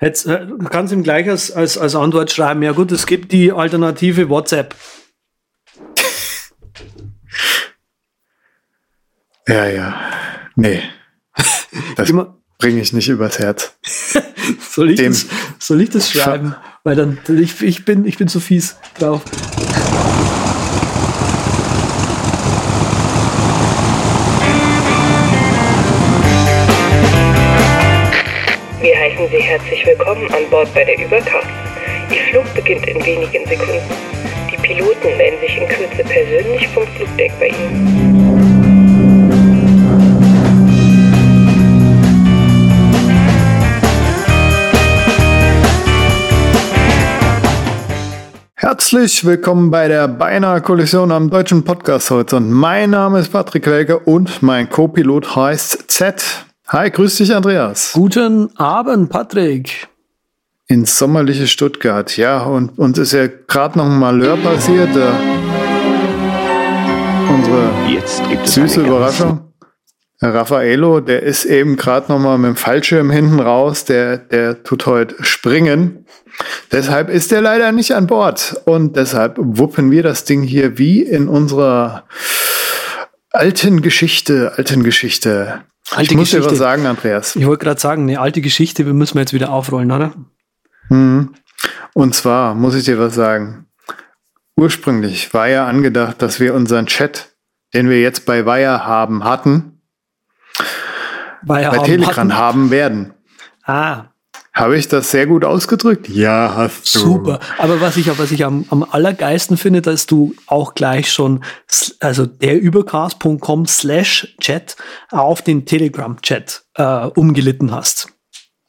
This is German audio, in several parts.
Jetzt, äh, du kannst ihm gleich als, als, als Antwort schreiben, ja gut, es gibt die Alternative WhatsApp. Ja, ja. Nee. Das bringe ich nicht übers Herz. soll, ich das, soll ich das schreiben? Weil dann, ich, ich, bin, ich bin so fies drauf. Herzlich willkommen an Bord bei der Übercast. Ihr Flug beginnt in wenigen Sekunden. Die Piloten melden sich in Kürze persönlich vom Flugdeck bei Ihnen. Herzlich willkommen bei der Beinahe Kollision am deutschen Podcast. Und mein Name ist Patrick Welke und mein Co-Pilot heißt Z. Hi, grüß dich, Andreas. Guten Abend, Patrick. Ins sommerliche Stuttgart, ja, und uns ist ja gerade noch ein Malheur passiert. Äh, unsere süße Überraschung. Raffaello, der ist eben gerade noch mal mit dem Fallschirm hinten raus, der, der tut heute springen. Deshalb ist er leider nicht an Bord. Und deshalb wuppen wir das Ding hier wie in unserer alten Geschichte, alten Geschichte. Alte ich muss Geschichte. dir was sagen, Andreas. Ich wollte gerade sagen, eine alte Geschichte, wir müssen wir jetzt wieder aufrollen, oder? Mhm. Und zwar muss ich dir was sagen. Ursprünglich war ja angedacht, dass wir unseren Chat, den wir jetzt bei Wire haben, hatten, bei Telegram haben werden. Ah. Habe ich das sehr gut ausgedrückt? Ja, hast du. Super. Aber was ich, was ich am, am allergeisten finde, dass du auch gleich schon, also derübercast.com slash Chat auf den Telegram-Chat äh, umgelitten hast.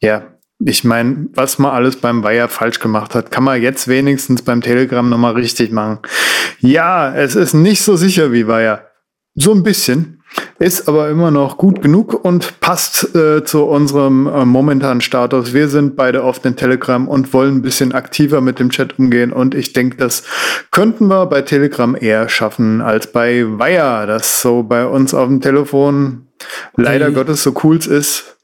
Ja, ich meine, was man alles beim Wire falsch gemacht hat, kann man jetzt wenigstens beim Telegram nochmal richtig machen. Ja, es ist nicht so sicher wie Wire. So ein bisschen. Ist aber immer noch gut genug und passt äh, zu unserem äh, momentanen Status. Wir sind beide auf den Telegram und wollen ein bisschen aktiver mit dem Chat umgehen. Und ich denke, das könnten wir bei Telegram eher schaffen als bei Wire, das so bei uns auf dem Telefon leider Gottes so cool ist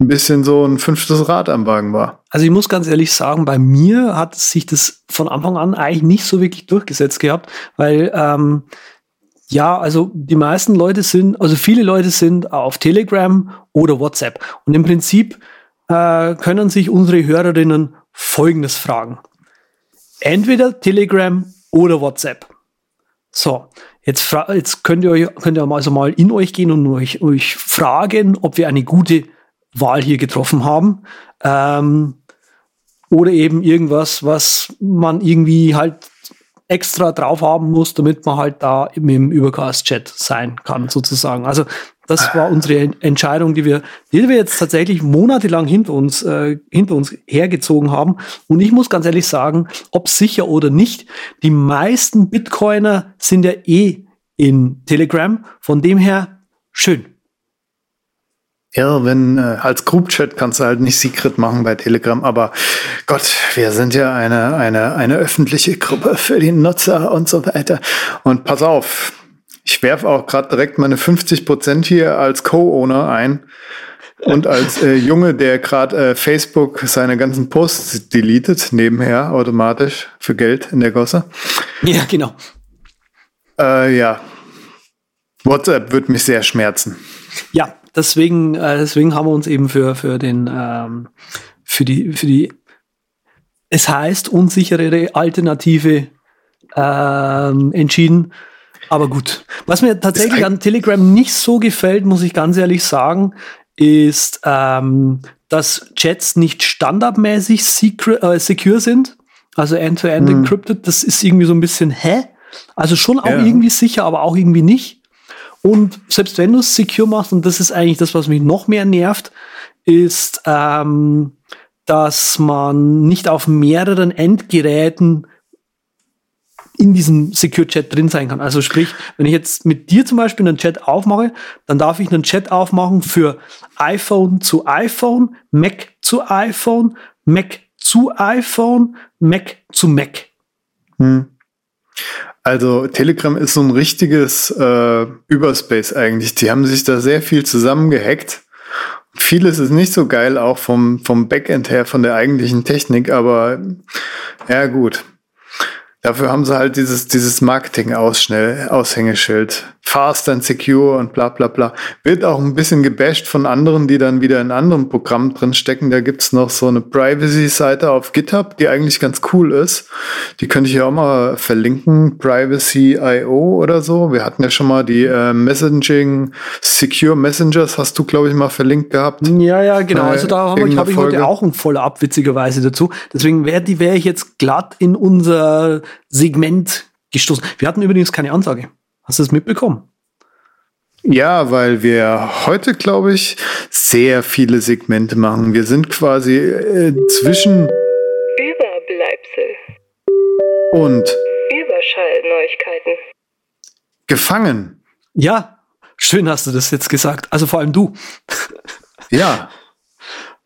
ein bisschen so ein fünftes Rad am Wagen war. Also ich muss ganz ehrlich sagen, bei mir hat sich das von Anfang an eigentlich nicht so wirklich durchgesetzt gehabt, weil ähm, ja, also die meisten Leute sind, also viele Leute sind auf Telegram oder WhatsApp. Und im Prinzip äh, können sich unsere Hörerinnen Folgendes fragen. Entweder Telegram oder WhatsApp. So, jetzt, jetzt könnt ihr euch, könnt ihr also mal in euch gehen und euch, euch fragen, ob wir eine gute Wahl hier getroffen haben. Ähm, oder eben irgendwas, was man irgendwie halt extra drauf haben muss, damit man halt da im Übercast-Chat sein kann, sozusagen. Also das war unsere Entscheidung, die wir, die wir jetzt tatsächlich monatelang hinter uns, äh, hinter uns hergezogen haben. Und ich muss ganz ehrlich sagen, ob sicher oder nicht, die meisten Bitcoiner sind ja eh in Telegram. Von dem her schön. Ja, wenn äh, als Group-Chat kannst du halt nicht Secret machen bei Telegram, aber Gott, wir sind ja eine, eine, eine öffentliche Gruppe für die Nutzer und so weiter. Und pass auf, ich werfe auch gerade direkt meine 50 Prozent hier als Co-Owner ein und als äh, Junge, der gerade äh, Facebook seine ganzen Posts deletet, nebenher automatisch für Geld in der Gosse. Ja, genau. Äh, ja, WhatsApp wird mich sehr schmerzen. Ja, deswegen, äh, deswegen haben wir uns eben für, für den, ähm, für die, für die, es heißt unsichere Alternative ähm, entschieden. Aber gut. Was mir tatsächlich an Telegram nicht so gefällt, muss ich ganz ehrlich sagen, ist, ähm, dass Chats nicht standardmäßig äh, secure sind. Also end-to-end -end mhm. encrypted. Das ist irgendwie so ein bisschen, hä? Also schon auch ja. irgendwie sicher, aber auch irgendwie nicht. Und selbst wenn du es secure machst, und das ist eigentlich das, was mich noch mehr nervt, ist, ähm, dass man nicht auf mehreren Endgeräten in diesem Secure Chat drin sein kann. Also sprich, wenn ich jetzt mit dir zum Beispiel einen Chat aufmache, dann darf ich einen Chat aufmachen für iPhone zu iPhone, Mac zu iPhone, Mac zu iPhone, Mac zu Mac. Hm. Also Telegram ist so ein richtiges äh, Überspace eigentlich. Die haben sich da sehr viel zusammengehackt. vieles ist nicht so geil, auch vom, vom Backend her, von der eigentlichen Technik, aber ja gut. Dafür haben sie halt dieses, dieses Marketing-Aushängeschild. Fast and secure und bla bla bla. Wird auch ein bisschen gebasht von anderen, die dann wieder in anderen Programmen drin stecken. Da gibt's noch so eine Privacy-Seite auf GitHub, die eigentlich ganz cool ist. Die könnte ich ja auch mal verlinken. Privacy.io oder so. Wir hatten ja schon mal die äh, Messaging Secure Messengers, hast du, glaube ich, mal verlinkt gehabt. Ja, ja, genau. Also da habe ich, hab ich heute auch ein Follow-up, witzigerweise dazu. Deswegen wäre wär ich jetzt glatt in unser Segment gestoßen. Wir hatten übrigens keine Ansage. Hast du es mitbekommen? Ja, weil wir heute, glaube ich, sehr viele Segmente machen. Wir sind quasi äh, zwischen Überbleibsel und Überschallneuigkeiten. gefangen. Ja, schön hast du das jetzt gesagt. Also vor allem du. Ja,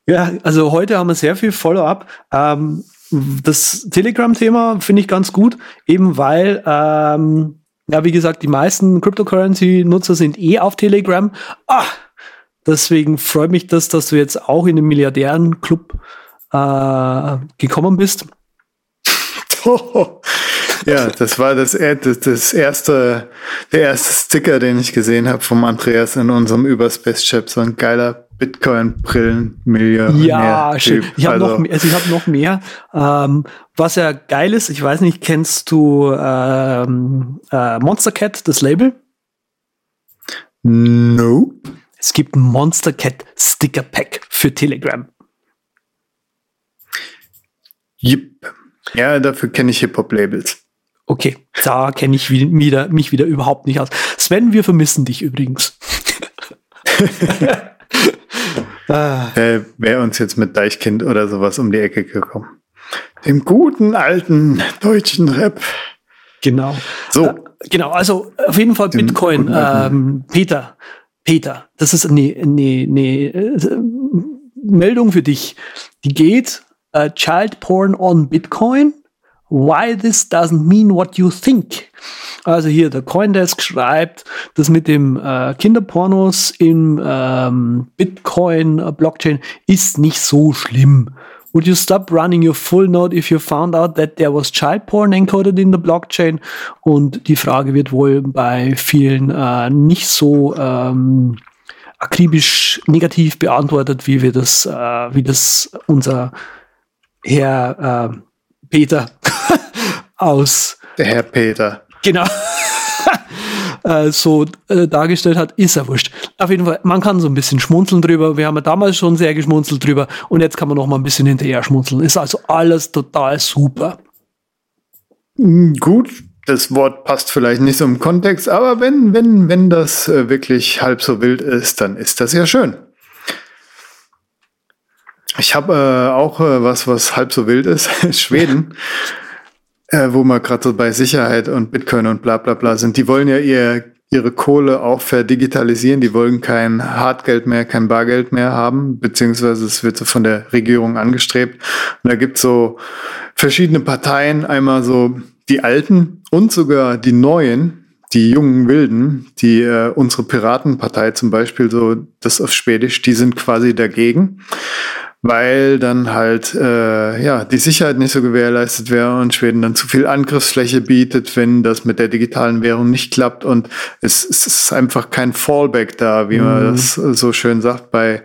Ja, also heute haben wir sehr viel Follow-up. Ähm, das Telegram-Thema finde ich ganz gut, eben weil, ähm, ja, wie gesagt, die meisten Cryptocurrency-Nutzer sind eh auf Telegram. Ah, deswegen freut mich das, dass du jetzt auch in den Milliardären-Club äh, gekommen bist. ja, das war das, das erste, der erste Sticker, den ich gesehen habe vom Andreas in unserem Überspace-Chat. So ein geiler Bitcoin-Brillen-Millionär. Ja, schön. Ich habe Also, noch, mehr- also ich hab noch mehr. Ähm, was ja geil ist, ich weiß nicht, kennst du ähm, äh, Monster Cat, das Label? Nope. Es gibt ein Monster Cat Sticker Pack für Telegram. Yep. Ja, dafür kenne ich Hip-Hop-Labels. Okay, da kenne ich wi- wieder, mich wieder überhaupt nicht aus. Sven, wir vermissen dich übrigens. ah, Äh, Wäre uns jetzt mit Deichkind oder sowas um die Ecke gekommen. Dem guten alten deutschen Rap. genau. So. Äh, genau, also auf jeden Fall Bitcoin. Ähm, Peter, Peter, das ist eine ne, ne, äh, Meldung für dich. Die geht, äh, Child Porn on Bitcoin. Why this doesn't mean what you think. Also hier der Coindesk schreibt, dass mit dem äh, Kinderpornos im ähm, Bitcoin äh, ist nicht so schlimm. Would you stop running your full node if you found out that there was child porn encoded in the blockchain? Und die Frage wird wohl bei vielen äh, nicht so ähm, akribisch negativ beantwortet, wie wir das, äh, wie das unser Herr äh, Peter aus Der Herr Peter. genau äh, so äh, dargestellt hat, ist ja wurscht. Auf jeden Fall, man kann so ein bisschen schmunzeln drüber. Wir haben ja damals schon sehr geschmunzelt drüber und jetzt kann man noch mal ein bisschen hinterher schmunzeln. Ist also alles total super. Hm, Gut, das Wort passt vielleicht nicht so im Kontext, aber wenn, wenn, wenn das äh, wirklich halb so wild ist, dann ist das ja schön. Ich habe äh, auch was, was halb so wild ist, Schweden, äh, wo wir gerade so bei Sicherheit und Bitcoin und bla bla bla sind. Die wollen ja ihr, ihre Kohle auch verdigitalisieren. Die wollen kein Hartgeld mehr, kein Bargeld mehr haben, beziehungsweise es wird so von der Regierung angestrebt. Und da gibt's so verschiedene Parteien, einmal so die Alten und sogar die Neuen, die jungen Wilden, die äh, unsere Piratenpartei zum Beispiel, so das auf Schwedisch, die sind quasi dagegen, weil dann halt äh, ja die Sicherheit nicht so gewährleistet wäre und Schweden dann zu viel Angriffsfläche bietet, wenn das mit der digitalen Währung nicht klappt und es, es ist einfach kein Fallback da, wie man Mhm. das so schön sagt. Bei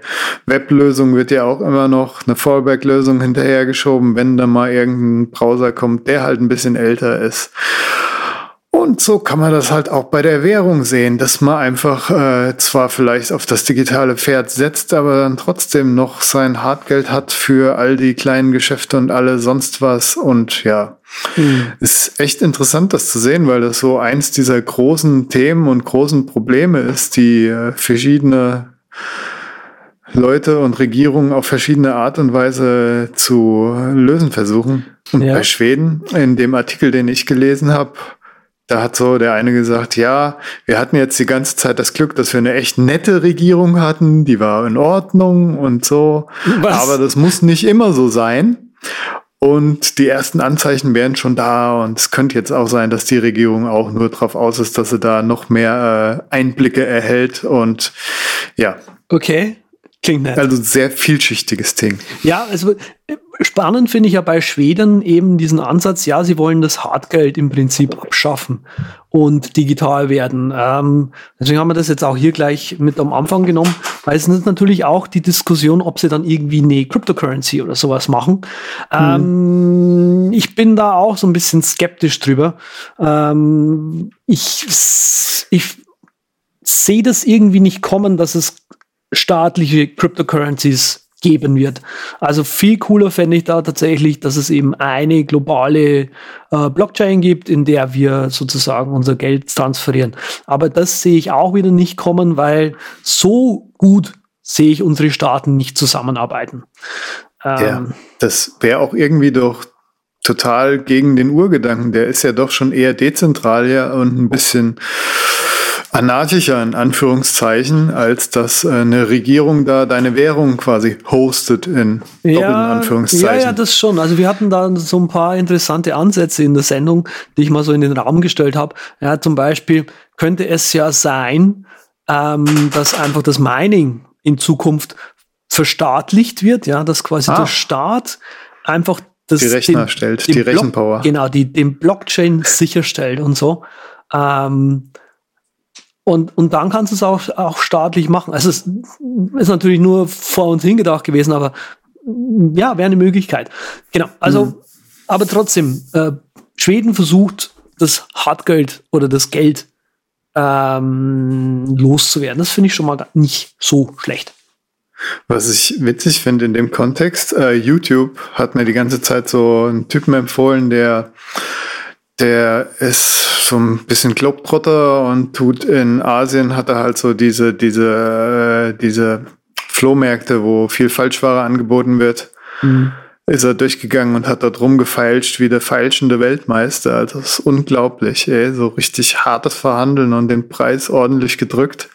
Weblösungen wird ja auch immer noch eine Fallback-Lösung hinterhergeschoben, wenn da mal irgendein Browser kommt, der halt ein bisschen älter ist. Und so kann man das halt auch bei der Währung sehen, dass man einfach äh, zwar vielleicht auf das digitale Pferd setzt, aber dann trotzdem noch sein Hartgeld hat für all die kleinen Geschäfte und alle sonst was. Und ja, ist echt interessant, das zu sehen, weil das so eins dieser großen Themen und großen Probleme ist, die äh, verschiedene Leute und Regierungen auf verschiedene Art und Weise zu lösen versuchen. Und Ja. bei Schweden, in dem Artikel, den ich gelesen habe, da hat so der eine gesagt, ja, wir hatten jetzt die ganze Zeit das Glück, dass wir eine echt nette Regierung hatten, die war in Ordnung und so. Was? Aber das muss nicht immer so sein. Und die ersten Anzeichen wären schon da und es könnte jetzt auch sein, dass die Regierung auch nur darauf aus ist, dass sie da noch mehr äh, Einblicke erhält und ja, Okay. Klingt nett. Also sehr vielschichtiges Ding. Ja, also spannend finde ich ja bei Schweden eben diesen Ansatz, ja, sie wollen das Hartgeld im Prinzip abschaffen und digital werden. Ähm, deswegen haben wir das jetzt auch hier gleich mit am Anfang genommen, weil es ist natürlich auch die Diskussion, ob sie dann irgendwie eine Cryptocurrency oder sowas machen. Hm. Ähm, ich bin da auch so ein bisschen skeptisch drüber. Ähm, ich, ich sehe das irgendwie nicht kommen, dass es staatliche Cryptocurrencies geben wird. Also viel cooler fände ich da tatsächlich, dass es eben eine globale äh, Blockchain gibt, in der wir sozusagen unser Geld transferieren. Aber das sehe ich auch wieder nicht kommen, weil so gut sehe ich unsere Staaten nicht zusammenarbeiten. Ähm, ja, das wäre auch irgendwie doch total gegen den Urgedanken. Der ist ja doch schon eher dezentral ja und ein bisschen anarchischer in Anführungszeichen, als dass äh, eine Regierung da deine Währung quasi hostet in ja, Anführungszeichen. Ja, ja, das schon. Also wir hatten da so ein paar interessante Ansätze in der Sendung, die ich mal so in den Raum gestellt habe. Ja, zum Beispiel könnte es ja sein, ähm, dass einfach das Mining in Zukunft verstaatlicht wird, ja, dass quasi ah. der Staat einfach das die Rechner den, stellt, den die Block, Rechenpower. Genau, die den Blockchain sicherstellt und so. Ähm, und, und dann kannst du es auch, auch staatlich machen. Also es ist natürlich nur vor uns hingedacht gewesen, aber ja, wäre eine Möglichkeit. Genau. Also, mhm. aber trotzdem, äh, Schweden versucht, das Hartgeld oder das Geld ähm, loszuwerden. Das finde ich schon mal nicht so schlecht. Was ich witzig finde in dem Kontext, äh, YouTube hat mir die ganze Zeit so einen Typen empfohlen, der der ist so ein bisschen Globetrotter und tut in Asien hat er halt so diese, diese, äh, diese Flohmärkte, wo viel Falschware angeboten wird. Mhm. Ist er durchgegangen und hat dort rumgefeilscht wie der feilschende Weltmeister. Also das ist unglaublich, ey. So richtig hartes Verhandeln und den Preis ordentlich gedrückt.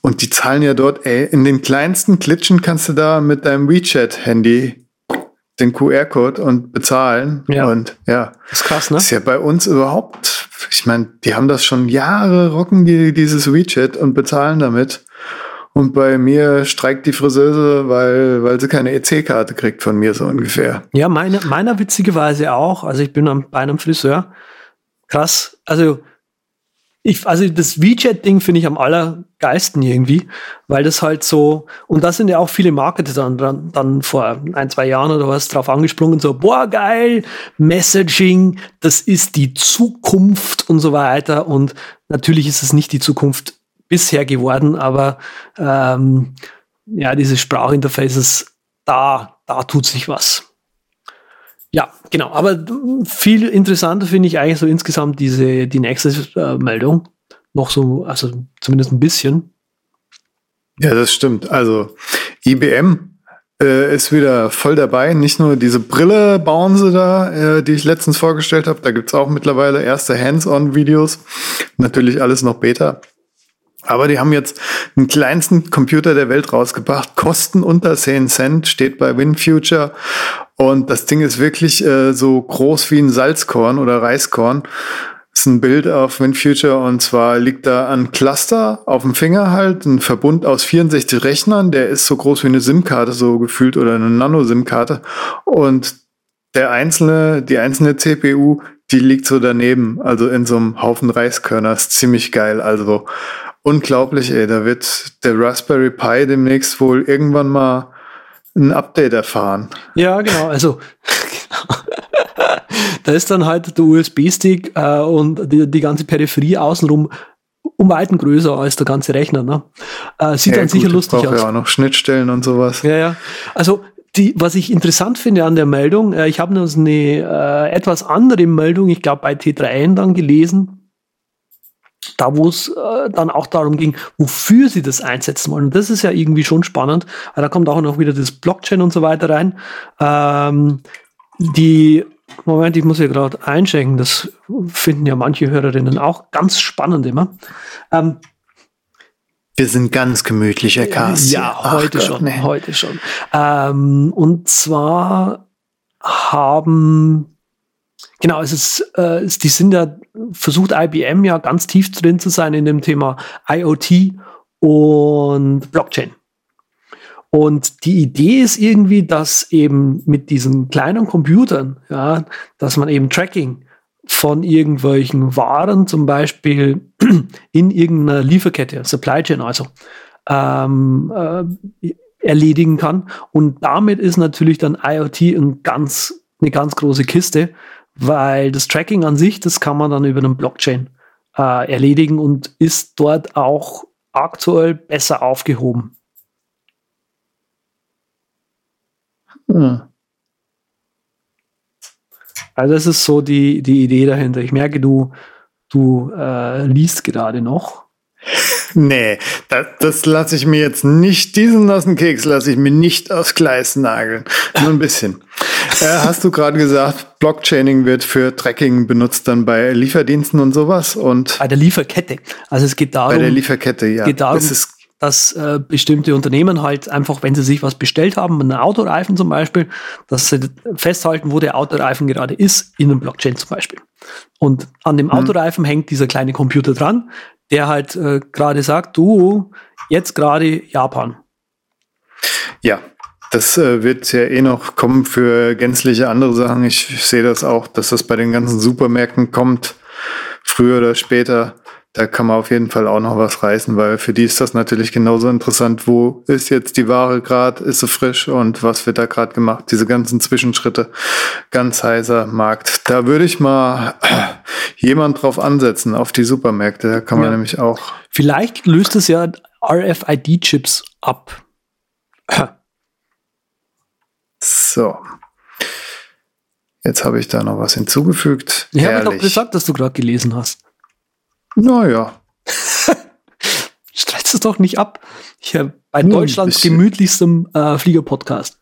Und die zahlen ja dort, ey, in den kleinsten Klitschen kannst du da mit deinem WeChat-Handy den QR-Code und bezahlen. Ja. Und ja, das ist krass, ne? Ist ja bei uns überhaupt, ich meine, die haben das schon Jahre, rocken die dieses WeChat und bezahlen damit. Und bei mir streikt die Friseuse, weil, weil sie keine EC-Karte kriegt von mir, so ungefähr. Ja, meine, meiner witzigerweise auch. Also ich bin am, bei einem Friseur. Krass. Also ich, also das WeChat-Ding finde ich am allergeilsten irgendwie, weil das halt so, und da sind ja auch viele Marketer dann, dann, dann vor ein, zwei Jahren oder was drauf angesprungen, so, boah, geil, Messaging, das ist die Zukunft und so weiter. Und natürlich ist es nicht die Zukunft bisher geworden, aber ähm, ja, diese Sprachinterfaces, da, da tut sich was. Ja, genau. Aber viel interessanter finde ich eigentlich so insgesamt diese, die nächste äh, Meldung. Noch so, also zumindest ein bisschen. Ja, das stimmt. Also IBM äh, ist wieder voll dabei. Nicht nur diese Brille bauen sie da, äh, die ich letztens vorgestellt habe. Da gibt's auch mittlerweile erste Hands-on-Videos. Natürlich alles noch Beta. Aber die haben jetzt den kleinsten Computer der Welt rausgebracht. Kosten unter 10 Cent, steht bei WinFuture. Und das Ding ist wirklich äh, so groß wie ein Salzkorn oder Reiskorn. Ist ein Bild auf WinFuture und zwar liegt da ein Cluster auf dem Finger halt, ein Verbund aus 64 Rechnern, der ist so groß wie eine SIM-Karte so gefühlt oder eine Nano-SIM-Karte. Und der einzelne, die einzelne CPU, die liegt so daneben, also in so einem Haufen Reiskörner. ist ziemlich geil. Also unglaublich, ey. Da wird der Raspberry Pi demnächst wohl irgendwann mal ein Update erfahren. Ja, genau. Also da ist dann halt der USB-Stick äh, und die, die ganze Peripherie außenrum um weiten größer als der ganze Rechner. Ne? Äh, sieht ja, dann gut, sicher lustig aus. Ja, auch noch Schnittstellen und sowas. Ja, ja. Also die, was ich interessant finde an der Meldung, äh, ich habe noch eine äh, etwas andere Meldung, ich glaube bei T3N dann gelesen, da wo es äh, dann auch darum ging, wofür sie das einsetzen wollen. Und das ist ja irgendwie schon spannend, da kommt auch noch wieder das Blockchain und so weiter rein. Ähm, die, Moment, ich muss hier gerade einschenken, das finden ja manche Hörerinnen auch ganz spannend immer. Ähm, wir sind ganz gemütlicher Cast. Ja, heute Gott, schon, nee. heute schon. Ähm, und zwar haben Genau, es ist, äh, die sind ja, versucht IBM ja ganz tief drin zu sein in dem Thema IoT und Blockchain. Und die Idee ist irgendwie, dass eben mit diesen kleinen Computern, ja, dass man eben Tracking von irgendwelchen Waren zum Beispiel in irgendeiner Lieferkette, Supply Chain also, ähm, äh, erledigen kann. Und damit ist natürlich dann IoT ein ganz, eine ganz große Kiste, weil das Tracking an sich, das kann man dann über einen Blockchain äh, erledigen und ist dort auch aktuell besser aufgehoben. Hm. Also das ist so die, die Idee dahinter. Ich merke, du, du äh, liest gerade noch. Nee, das, das lasse ich mir jetzt nicht, diesen nassen Keks lasse ich mir nicht aufs Gleis nageln. Nur ein bisschen. Äh, hast du gerade gesagt, Blockchaining wird für Tracking benutzt dann bei Lieferdiensten und sowas und bei der Lieferkette. Also es geht darum. Bei der Lieferkette, ja. Geht darum, das ist dass äh, bestimmte Unternehmen halt einfach, wenn sie sich was bestellt haben, einen Autoreifen zum Beispiel, dass sie festhalten, wo der Autoreifen gerade ist, in einem Blockchain zum Beispiel. Und an dem mhm. Autoreifen hängt dieser kleine Computer dran, der halt äh, gerade sagt, du, jetzt gerade Japan. Ja, das äh, wird ja eh noch kommen für gänzliche andere Sachen. Ich, ich sehe das auch, dass das bei den ganzen Supermärkten kommt, früher oder später da kann man auf jeden Fall auch noch was reißen, weil für die ist das natürlich genauso interessant. Wo ist jetzt die Ware gerade? Ist sie frisch? Und was wird da gerade gemacht? Diese ganzen Zwischenschritte. Ganz heißer Markt. Da würde ich mal jemand drauf ansetzen, auf die Supermärkte. Da kann man ja. nämlich auch. Vielleicht löst es ja RFID-Chips ab. so. Jetzt habe ich da noch was hinzugefügt. Ich habe doch gesagt, dass du gerade gelesen hast. Naja. Streizt es doch nicht ab. Hier bei Nur Deutschlands gemütlichstem äh, Flieger-Podcast.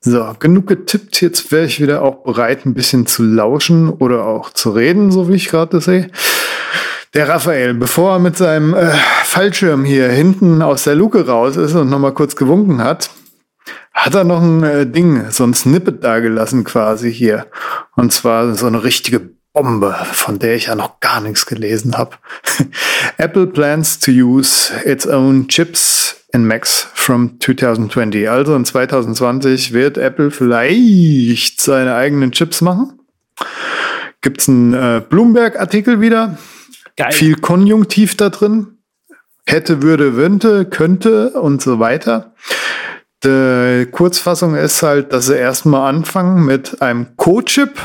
So, genug getippt. Jetzt wäre ich wieder auch bereit, ein bisschen zu lauschen oder auch zu reden, so wie ich gerade sehe. Der Raphael, bevor er mit seinem äh, Fallschirm hier hinten aus der Luke raus ist und nochmal kurz gewunken hat, hat er noch ein äh, Ding, so ein Snippet da gelassen quasi hier. Und zwar so eine richtige Bombe, von der ich ja noch gar nichts gelesen habe. Apple plans to use its own chips in Macs from 2020. Also in 2020 wird Apple vielleicht seine eigenen Chips machen. Gibt's einen äh, Bloomberg-Artikel wieder. Geil. Viel Konjunktiv da drin. Hätte, würde, wünsche, könnte und so weiter. Die Kurzfassung ist halt, dass sie erstmal anfangen mit einem Co-Chip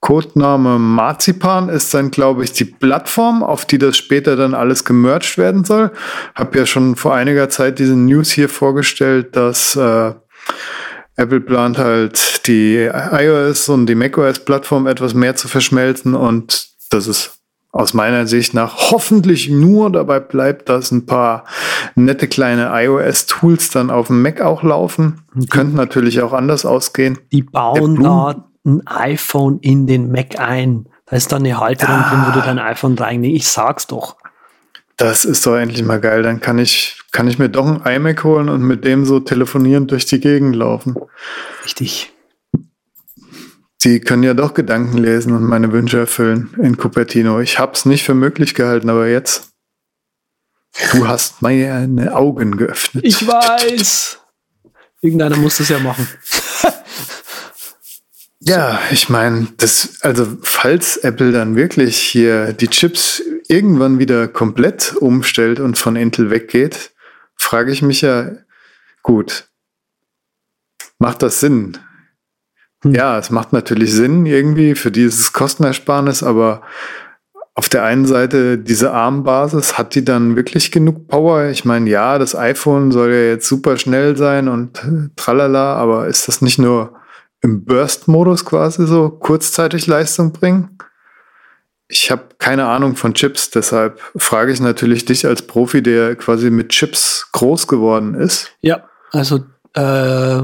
Codename Marzipan ist dann, glaube ich, die Plattform, auf die das später dann alles gemerged werden soll. Hab ja schon vor einiger Zeit diese News hier vorgestellt, dass äh, Apple plant halt die iOS und die macOS-Plattform etwas mehr zu verschmelzen und das ist aus meiner Sicht nach hoffentlich nur dabei bleibt, dass ein paar nette kleine iOS-Tools dann auf dem Mac auch laufen. Mhm. Könnte natürlich auch anders ausgehen. Die bauen da ein iPhone in den Mac ein. Da ist dann eine Halterung ah. drin, wo du dein iPhone reinlegst. Ich sag's doch. Das ist doch endlich mal geil. Dann kann ich, kann ich mir doch ein iMac holen und mit dem so telefonieren durch die Gegend laufen. Richtig. Sie können ja doch Gedanken lesen und meine Wünsche erfüllen in Cupertino. Ich hab's nicht für möglich gehalten, aber jetzt. Du hast meine Augen geöffnet. Ich weiß. Irgendeiner muss das ja machen. Ja, ich meine, das, also falls Apple dann wirklich hier die Chips irgendwann wieder komplett umstellt und von Intel weggeht, frage ich mich ja, gut, macht das Sinn? Hm. Ja, es macht natürlich Sinn irgendwie für dieses Kostenersparnis, aber auf der einen Seite diese ARM-Basis, hat die dann wirklich genug Power? Ich meine, ja, das iPhone soll ja jetzt super schnell sein und tralala, aber ist das nicht nur im Burst-Modus quasi so kurzzeitig Leistung bringen? Ich habe keine Ahnung von Chips, deshalb frage ich natürlich dich als Profi, der quasi mit Chips groß geworden ist. Ja, also äh,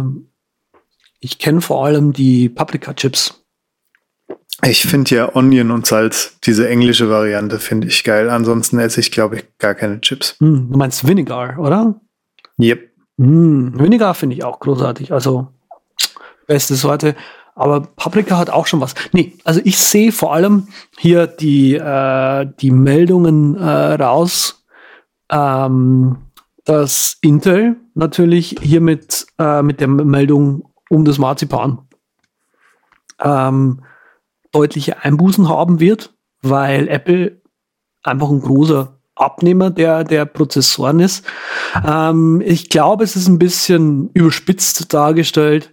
ich kenne vor allem die Paprika-Chips. Ich finde ja Onion und Salz, diese englische Variante, finde ich geil. Ansonsten esse ich, glaube ich, gar keine Chips. Hm, du meinst Vinegar, oder? Yep. Hm, Vinegar finde ich auch großartig. Also beste Sorte. Aber Paprika hat auch schon was. Nee, also ich sehe vor allem hier die, äh, die Meldungen äh, raus. Ähm, dass Intel natürlich hier mit, äh, mit der Meldung um das Marzipan ähm, deutliche Einbußen haben wird, weil Apple einfach ein großer Abnehmer der, der Prozessoren ist. Ähm, ich glaube, es ist ein bisschen überspitzt dargestellt.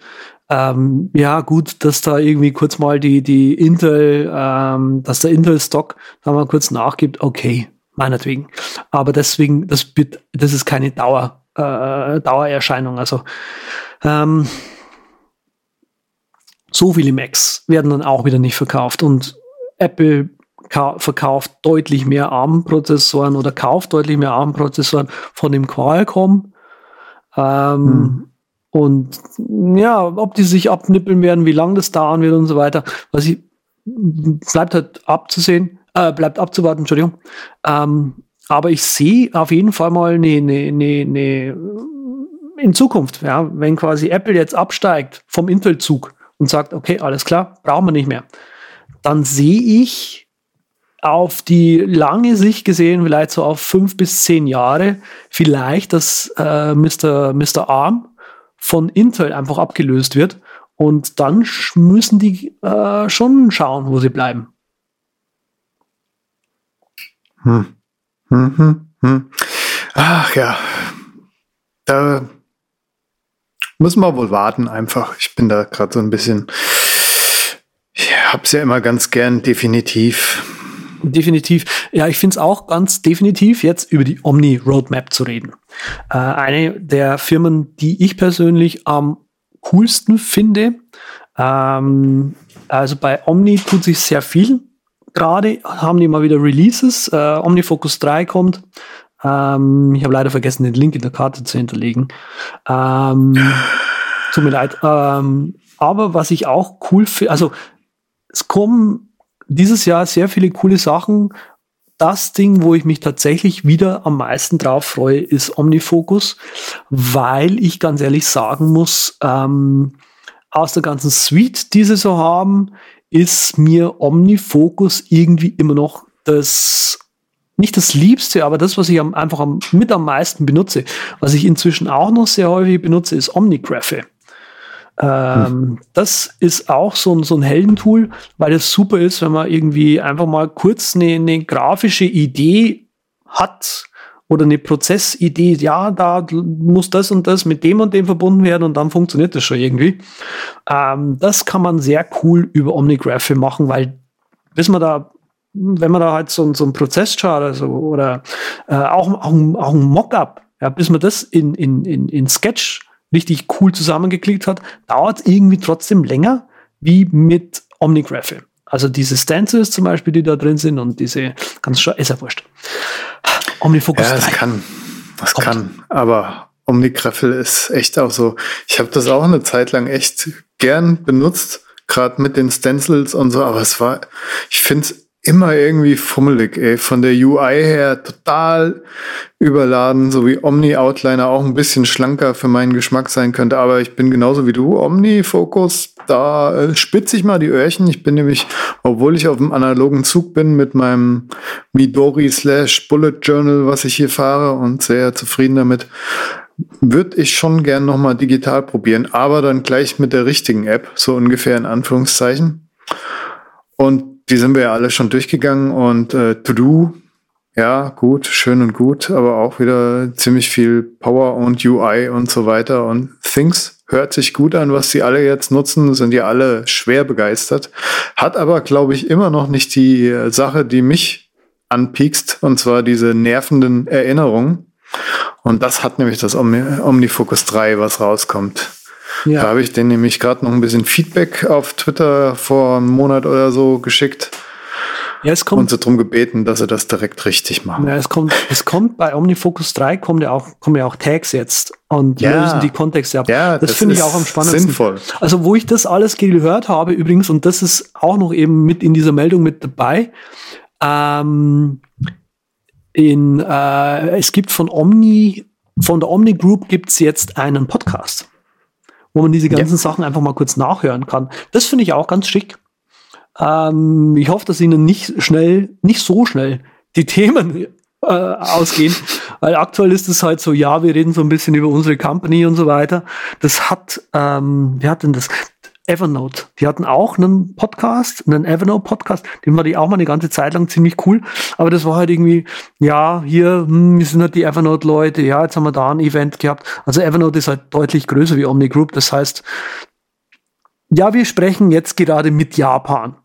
Ähm, ja, gut, dass da irgendwie kurz mal die, die Intel, ähm, dass der Intel-Stock da mal kurz nachgibt, okay, meinetwegen. Aber deswegen, das, wird, das ist keine Dauer, äh, Dauererscheinung. Also ähm, so viele Macs werden dann auch wieder nicht verkauft und Apple verkauft deutlich mehr ARM-Prozessoren oder kauft deutlich mehr ARM-Prozessoren von dem Qualcomm. Ähm, hm. Und ja, ob die sich abnippeln werden, wie lange das dauern wird und so weiter, was ich, bleibt halt abzusehen, äh, bleibt abzuwarten, Entschuldigung. Ähm, aber ich sehe auf jeden Fall mal eine, eine, eine, eine in Zukunft, ja, wenn quasi Apple jetzt absteigt vom Intel-Zug und sagt, okay, alles klar, brauchen wir nicht mehr, dann sehe ich auf die lange Sicht gesehen, vielleicht so auf fünf bis zehn Jahre, vielleicht, dass äh, Mr. Mr. ARM von Intel einfach abgelöst wird. Und dann müssen die äh, schon schauen, wo sie bleiben. Hm. Hm, hm, hm. Ach ja, da müssen wir wohl warten einfach. Ich bin da gerade so ein bisschen, ich hab's ja immer ganz gern definitiv definitiv. Ja, ich finde es auch ganz definitiv, jetzt über die Omni Roadmap zu reden. Äh, eine der Firmen, die ich persönlich am coolsten finde. Ähm, also bei Omni tut sich sehr viel. Gerade haben die mal wieder Releases. Äh, OmniFocus 3 kommt. Ähm, ich habe leider vergessen, den Link in der Karte zu hinterlegen. Ähm, tut mir leid. Ähm, aber was ich auch cool finde, also es kommen dieses Jahr sehr viele coole Sachen. Das Ding, wo ich mich tatsächlich wieder am meisten drauf freue, ist Omnifocus, weil ich ganz ehrlich sagen muss, ähm, aus der ganzen Suite, die sie so haben, ist mir Omnifocus irgendwie immer noch das nicht das Liebste, aber das, was ich am, einfach am, mit am meisten benutze. Was ich inzwischen auch noch sehr häufig benutze, ist Omnigraphe. Ähm, hm. Das ist auch so, ein so ein Heldentool, weil es super ist, wenn man irgendwie einfach mal kurz eine, eine grafische Idee hat oder eine Prozessidee, ja, da muss das und das mit dem und dem verbunden werden und dann funktioniert das schon irgendwie. Ähm, das kann man sehr cool über OmniGraph machen, weil bis man da wenn man da halt so, so einen Prozesschart also, oder äh, auch, auch, auch ein Mockup, ja, bis man das in, in, in, in Sketch richtig cool zusammengeklickt hat, dauert es irgendwie trotzdem länger wie mit Omnigraph. Also diese Stances zum Beispiel, die da drin sind und diese ganz ist ja wurscht. Omnifocus ja, das 3. kann, das Kommt. kann, aber Omnigraffel ist echt auch so. Ich habe das auch eine Zeit lang echt gern benutzt, gerade mit den Stencils und so, aber es war, ich finde es immer irgendwie fummelig, ey. Von der UI her total überladen, so wie Omni Outliner auch ein bisschen schlanker für meinen Geschmack sein könnte. Aber ich bin genauso wie du, Omni Focus, da äh, spitze ich mal die Öhrchen. Ich bin nämlich, obwohl ich auf dem analogen Zug bin mit meinem Midori slash Bullet Journal, was ich hier fahre und sehr zufrieden damit, würde ich schon gern nochmal digital probieren, aber dann gleich mit der richtigen App, so ungefähr in Anführungszeichen. Und die sind wir ja alle schon durchgegangen und äh, To-Do, ja, gut, schön und gut, aber auch wieder ziemlich viel Power und UI und so weiter und Things hört sich gut an, was sie alle jetzt nutzen, sind ja alle schwer begeistert, hat aber, glaube ich, immer noch nicht die äh, Sache, die mich anpiekst, und zwar diese nervenden Erinnerungen. Und das hat nämlich das Omni Omnifocus 3, was rauskommt. Ja. Da habe ich den nämlich gerade noch ein bisschen Feedback auf Twitter vor einem Monat oder so geschickt. Ja, es kommt, und so drum gebeten, dass sie das direkt richtig machen. Ja, es kommt, es kommt bei OmniFocus 3 kommt ja auch, kommen ja auch Tags jetzt und ja. lösen die Kontexte ab. Ja, das, das finde ich auch am spannendsten. Sinnvoll. Also, wo ich das alles gehört habe, übrigens, und das ist auch noch eben mit in dieser Meldung mit dabei, ähm, in, äh, es gibt von Omni, von der Omni Group gibt es jetzt einen Podcast wo man diese ganzen ja. Sachen einfach mal kurz nachhören kann. Das finde ich auch ganz schick. Ähm, ich hoffe, dass Ihnen nicht schnell, nicht so schnell die Themen äh, ausgehen. Weil aktuell ist es halt so, ja, wir reden so ein bisschen über unsere Company und so weiter. Das hat, ähm, wir hatten das? Evernote. Die hatten auch einen Podcast, einen Evernote-Podcast, den war die auch mal eine ganze Zeit lang ziemlich cool. Aber das war halt irgendwie, ja, hier, hm, wir sind halt die Evernote-Leute, ja, jetzt haben wir da ein Event gehabt. Also Evernote ist halt deutlich größer wie Omni Group. Das heißt, ja, wir sprechen jetzt gerade mit Japan.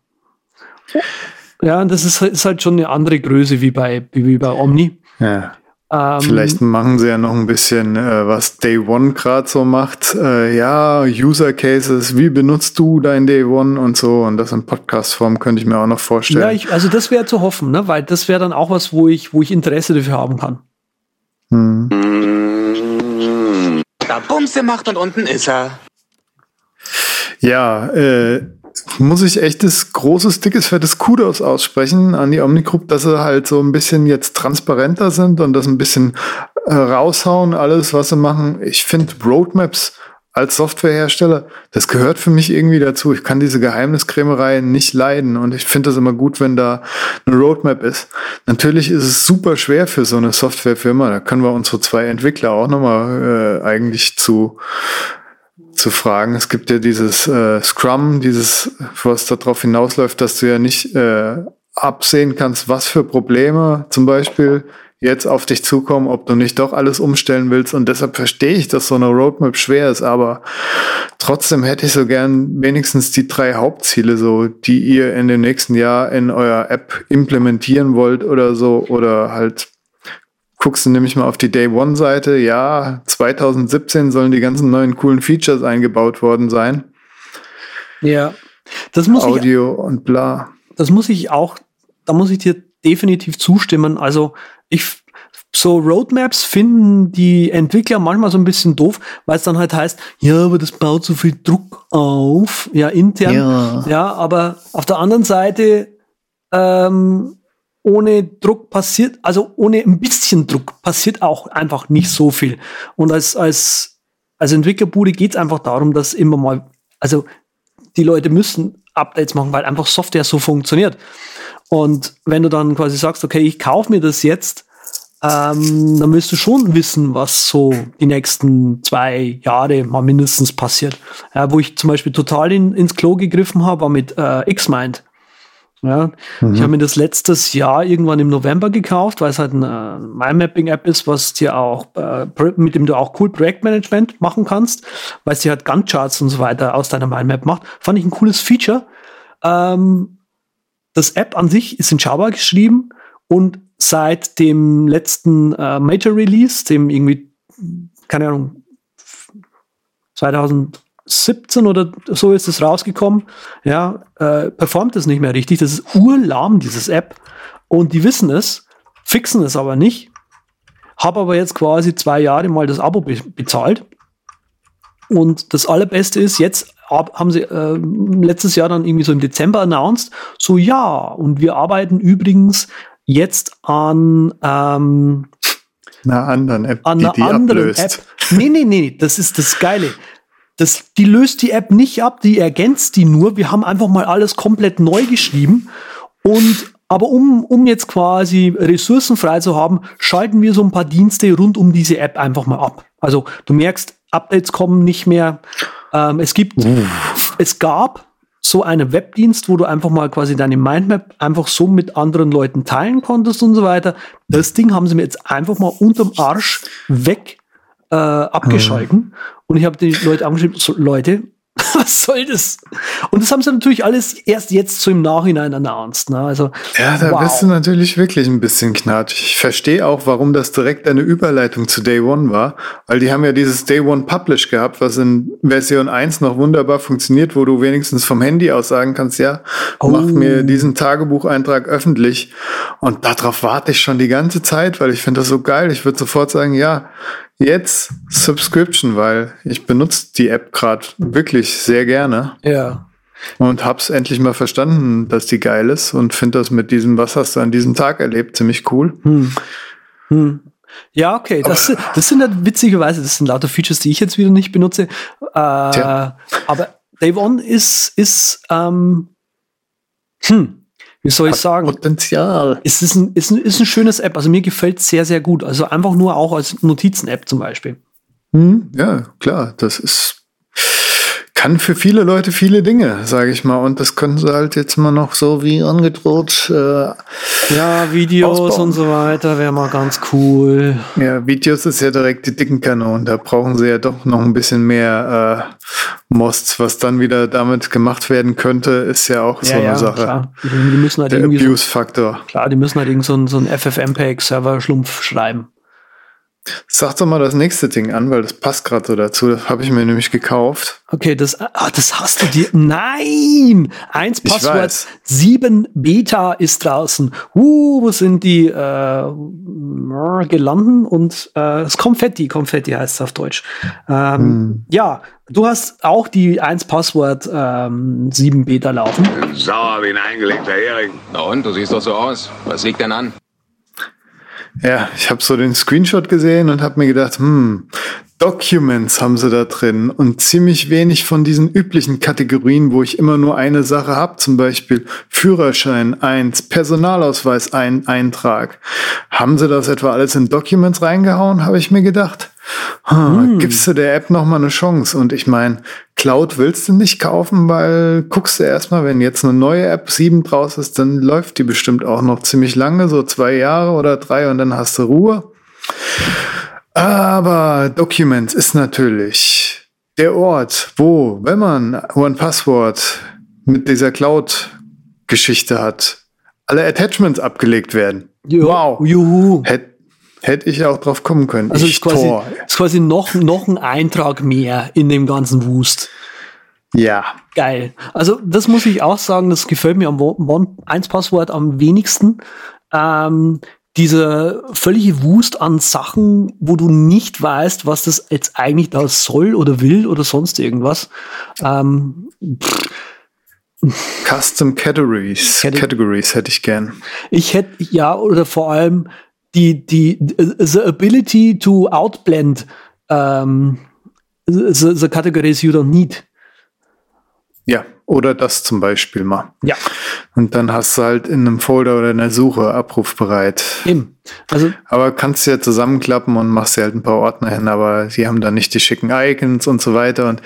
Ja, das ist, ist halt schon eine andere Größe wie bei, wie bei Omni. Ja. Ähm, Vielleicht machen sie ja noch ein bisschen, äh, was Day One gerade so macht. Äh, ja, User Cases, wie benutzt du dein Day One und so. Und das in Podcast-Form könnte ich mir auch noch vorstellen. Ja, ich, also das wäre zu hoffen, ne? weil das wäre dann auch was, wo ich, wo ich Interesse dafür haben kann. Hm. Da Bumse macht und unten ist er. Ja, äh, muss ich echtes, großes, dickes, fettes Kudos aussprechen an die Omnicroup, dass sie halt so ein bisschen jetzt transparenter sind und das ein bisschen äh, raushauen, alles, was sie machen. Ich finde Roadmaps als Softwarehersteller, das gehört für mich irgendwie dazu. Ich kann diese Geheimniskrämerei nicht leiden und ich finde das immer gut, wenn da eine Roadmap ist. Natürlich ist es super schwer für so eine Softwarefirma. Da können wir unsere zwei Entwickler auch nochmal äh, eigentlich zu zu fragen. Es gibt ja dieses äh, Scrum, dieses, was darauf hinausläuft, dass du ja nicht äh, absehen kannst, was für Probleme zum Beispiel jetzt auf dich zukommen, ob du nicht doch alles umstellen willst. Und deshalb verstehe ich, dass so eine Roadmap schwer ist. Aber trotzdem hätte ich so gern wenigstens die drei Hauptziele, so, die ihr in dem nächsten Jahr in eurer App implementieren wollt oder so, oder halt guckst du nämlich mal auf die Day One Seite, ja, 2017 sollen die ganzen neuen coolen Features eingebaut worden sein. Ja, das muss Audio ich, und bla. Das muss ich auch, da muss ich dir definitiv zustimmen. Also ich, so Roadmaps finden die Entwickler manchmal so ein bisschen doof, weil es dann halt heißt, ja, aber das baut so viel Druck auf, ja, intern. Ja, ja aber auf der anderen Seite ähm, ohne Druck passiert, also ohne ein bisschen Druck passiert auch einfach nicht so viel. Und als, als, als Entwicklerbude geht es einfach darum, dass immer mal, also die Leute müssen Updates machen, weil einfach Software so funktioniert. Und wenn du dann quasi sagst, okay, ich kaufe mir das jetzt, ähm, dann willst du schon wissen, was so die nächsten zwei Jahre mal mindestens passiert. Ja, wo ich zum Beispiel total in, ins Klo gegriffen habe, war mit äh, Xmind. Ja, mhm. ich habe mir das letztes Jahr irgendwann im November gekauft, weil es halt eine MyMapping-App ist, was dir auch, äh, mit dem du auch cool Projektmanagement machen kannst, weil es dir halt Gantt-Charts und so weiter aus deiner MyMap macht. Fand ich ein cooles Feature. Ähm, das App an sich ist in Java geschrieben und seit dem letzten äh, Major Release, dem irgendwie, keine Ahnung, 2000 17 oder so ist es rausgekommen, ja, äh, performt es nicht mehr richtig. Das ist urlahm, dieses App. Und die wissen es, fixen es aber nicht. Habe aber jetzt quasi zwei Jahre mal das Abo be bezahlt. Und das Allerbeste ist, jetzt haben sie äh, letztes Jahr dann irgendwie so im Dezember announced, so ja, und wir arbeiten übrigens jetzt an ähm, einer anderen App, an einer die anderen ablöst. App. Nee, nee, nee, das ist das Geile. Das, die löst die App nicht ab, die ergänzt die nur. Wir haben einfach mal alles komplett neu geschrieben. Und aber um, um jetzt quasi Ressourcen frei zu haben, schalten wir so ein paar Dienste rund um diese App einfach mal ab. Also du merkst, Updates kommen nicht mehr. Ähm, es gibt, es gab so einen Webdienst, wo du einfach mal quasi deine Mindmap einfach so mit anderen Leuten teilen konntest und so weiter. Das Ding haben sie mir jetzt einfach mal unterm Arsch weg äh, abgeschalten. Mhm. Und ich habe die Leute angeschrieben, so, Leute, was soll das? Und das haben sie natürlich alles erst jetzt so im Nachhinein announced. Ne? Also, ja, da wow. bist du natürlich wirklich ein bisschen knatschig. Ich verstehe auch, warum das direkt eine Überleitung zu Day One war, weil die haben ja dieses Day One Publish gehabt, was in Version 1 noch wunderbar funktioniert, wo du wenigstens vom Handy aus sagen kannst, ja, oh. mach mir diesen Tagebucheintrag öffentlich. Und darauf warte ich schon die ganze Zeit, weil ich finde das so geil. Ich würde sofort sagen, ja, Jetzt Subscription, weil ich benutze die App gerade wirklich sehr gerne. Ja. Und hab's endlich mal verstanden, dass die geil ist und finde das mit diesem, was hast du an diesem Tag erlebt, ziemlich cool. Hm. Hm. Ja, okay. Das, das sind halt witzigerweise, das sind lauter Features, die ich jetzt wieder nicht benutze. Äh, aber Dave On ist, ist ähm, hm, wie soll ich sagen? Potenzial. Es ist ein, ist ein, ist ein schönes App. Also mir gefällt sehr, sehr gut. Also einfach nur auch als Notizen-App zum Beispiel. Hm, ja, klar, das ist kann für viele Leute viele Dinge, sage ich mal. Und das können sie halt jetzt mal noch so wie angedroht. Äh, ja, Videos ausbauen. und so weiter wäre mal ganz cool. Ja, Videos ist ja direkt die dicken Kanonen. Da brauchen sie ja doch noch ein bisschen mehr äh, Mosts. Was dann wieder damit gemacht werden könnte, ist ja auch ja, so eine ja, Sache. Klar. Die, müssen halt Der Abuse-Faktor. So, klar, die müssen halt irgend so ein, so FFmpeg-Server-Schlumpf schreiben. Sag doch mal das nächste Ding an, weil das passt gerade so dazu. Das habe ich mir nämlich gekauft. Okay, das, ah, das hast du dir. Nein! Eins Passwort 7 Beta ist draußen. Uh, wo sind die äh, gelanden? Und äh, das Konfetti, Konfetti heißt es auf Deutsch. Ähm, hm. Ja, du hast auch die 1 Passwort ähm, 7 Beta laufen. Sauer wie ein eingelegter Hering. Na und, du siehst doch so aus. Was liegt denn an? Ja, ich habe so den Screenshot gesehen und habe mir gedacht, hm, Documents haben sie da drin und ziemlich wenig von diesen üblichen Kategorien, wo ich immer nur eine Sache habe, zum Beispiel Führerschein 1, Personalausweis ein Eintrag. Haben sie das etwa alles in Documents reingehauen, habe ich mir gedacht. Hm, hm. Gibst du der App noch mal eine Chance? Und ich meine, Cloud willst du nicht kaufen, weil guckst du erstmal, wenn jetzt eine neue App 7 draus ist, dann läuft die bestimmt auch noch ziemlich lange, so zwei Jahre oder drei und dann hast du Ruhe. Aber Documents ist natürlich der Ort, wo, wenn man One Password mit dieser Cloud-Geschichte hat, alle Attachments abgelegt werden. Jo, wow. Juhu. Hätte ich auch drauf kommen können. Also ich ist quasi, ist quasi noch, noch ein Eintrag mehr in dem ganzen Wust. Ja. Geil. Also das muss ich auch sagen, das gefällt mir am One-1-Passwort am wenigsten. Ähm, dieser völlige Wust an Sachen, wo du nicht weißt, was das jetzt eigentlich da soll oder will oder sonst irgendwas. Ähm, Custom Categories. Cate Categories hätte ich gern. Ich hätte, ja, oder vor allem die, die, the ability to outblend um, the, the categories you don't need. Ja, oder das zum Beispiel mal. Ja. Und dann hast du halt in einem Folder oder in der Suche abrufbereit. Eben. Also, aber kannst du ja zusammenklappen und machst dir halt ein paar Ordner hin, aber sie haben da nicht die schicken Icons und so weiter. Und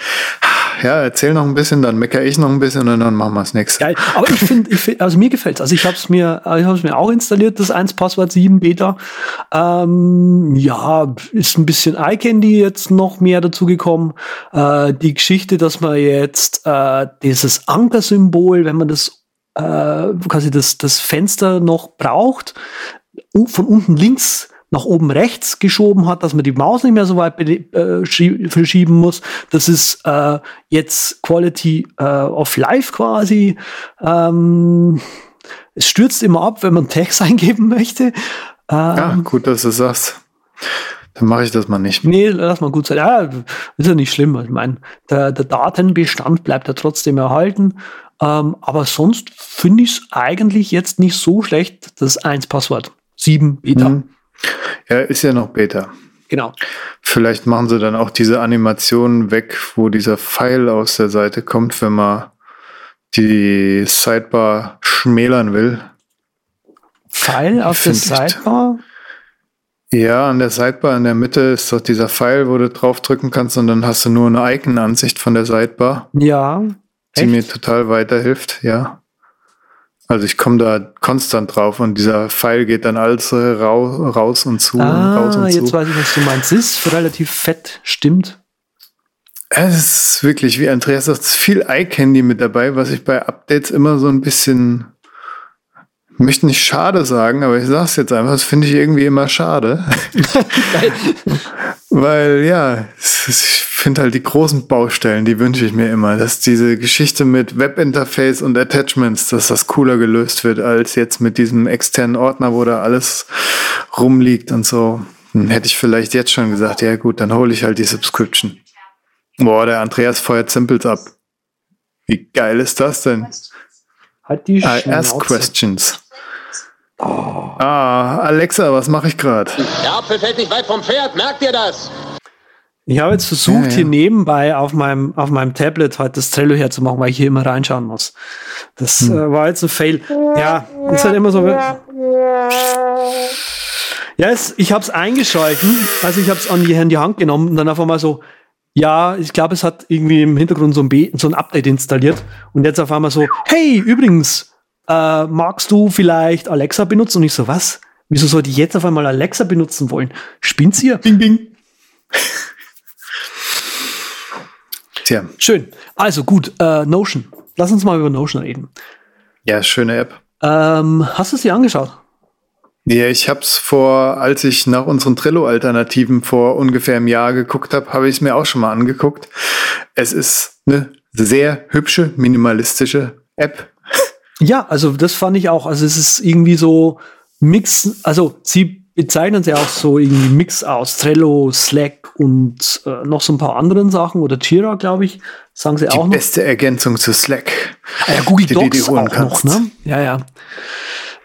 ja, erzähl noch ein bisschen, dann meckere ich noch ein bisschen und dann machen wir das nächste. Geil. Aber ich finde, find, also mir gefällt's. Also ich habe es mir, ich habe es mir auch installiert, das 1 Passwort 7 Beta. Ähm, ja, ist ein bisschen iCandy jetzt noch mehr dazugekommen. Äh, die Geschichte, dass man jetzt äh, dieses Ankersymbol, wenn man das äh, quasi das, das Fenster noch braucht, von unten links nach oben rechts geschoben hat, dass man die Maus nicht mehr so weit äh, verschieben muss. Das ist äh, jetzt Quality äh, of Life quasi. Ähm, es stürzt immer ab, wenn man Text eingeben möchte. Ähm, ja, gut, dass du sagst. Dann mache ich das mal nicht. Nee, lass mal gut sein. Ja, ist ja nicht schlimm. Ich meine, der, der Datenbestand bleibt ja trotzdem erhalten. Ähm, aber sonst finde ich es eigentlich jetzt nicht so schlecht, das 1-Passwort. 7 Beta. Mhm. Ja, ist ja noch Beta. Genau. Vielleicht machen sie dann auch diese Animation weg, wo dieser Pfeil aus der Seite kommt, wenn man die Sidebar schmälern will. Pfeil auf der Sidebar? Ja, an der Sidebar in der Mitte ist doch dieser Pfeil, wo du draufdrücken kannst und dann hast du nur eine Icon-Ansicht von der Sidebar. Ja. Die echt? mir total weiterhilft, ja. Also ich komme da konstant drauf und dieser Pfeil geht dann alles raus und zu. Ah, und raus und jetzt zu. weiß ich, was du meinst. Es ist relativ fett, stimmt. Es ist wirklich, wie Andreas sagt, viel Eye-Candy mit dabei, was ich bei Updates immer so ein bisschen, ich möchte nicht schade sagen, aber ich sage es jetzt einfach, das finde ich irgendwie immer schade. Weil ja, ich finde halt die großen Baustellen, die wünsche ich mir immer, dass diese Geschichte mit Webinterface und Attachments, dass das cooler gelöst wird, als jetzt mit diesem externen Ordner, wo da alles rumliegt und so. Dann hätte ich vielleicht jetzt schon gesagt, ja gut, dann hole ich halt die Subscription. Boah, der Andreas feuert Simples ab. Wie geil ist das denn? Hat die I ask questions. Oh. Ah, Alexa, was mache ich gerade? Der Apfel fällt nicht weit vom Pferd, merkt ihr das? Ich habe jetzt versucht, Ja, ja. hier nebenbei auf meinem, auf meinem Tablet halt das Trello herzumachen, weil ich hier immer reinschauen muss. Das Hm. äh, war jetzt ein Fail. Ja, ist halt immer so. Ja, es, ich habe es eingeschalten, also ich habe es an die, in die Hand genommen und dann auf einmal so, ja, ich glaube, es hat irgendwie im Hintergrund so ein, B, so ein Update installiert und jetzt auf einmal so, hey, übrigens, äh, magst du vielleicht Alexa benutzen? Und ich so, was? Wieso sollte ich jetzt auf einmal Alexa benutzen wollen? Spinnt's ihr? Bing, bing. Tja, Schön. Also gut, äh, Notion. Lass uns mal über Notion reden. ja, schöne App. Ähm, hast du es dir angeschaut? Ja, ich hab's vor, als ich nach unseren Trello-Alternativen vor ungefähr einem Jahr geguckt habe, habe ich es mir auch schon mal angeguckt. Es ist eine sehr hübsche, minimalistische App. Ja, also das fand ich auch. Also es ist irgendwie so Mix, also sie bezeichnen sie auch so irgendwie Mix aus Trello, Slack und äh, noch so ein paar anderen Sachen oder Jira, glaube ich, sagen sie Die auch noch. beste Ergänzung zu Slack. Ah ja, Google die Docs holen auch noch, ne? Ja, ja.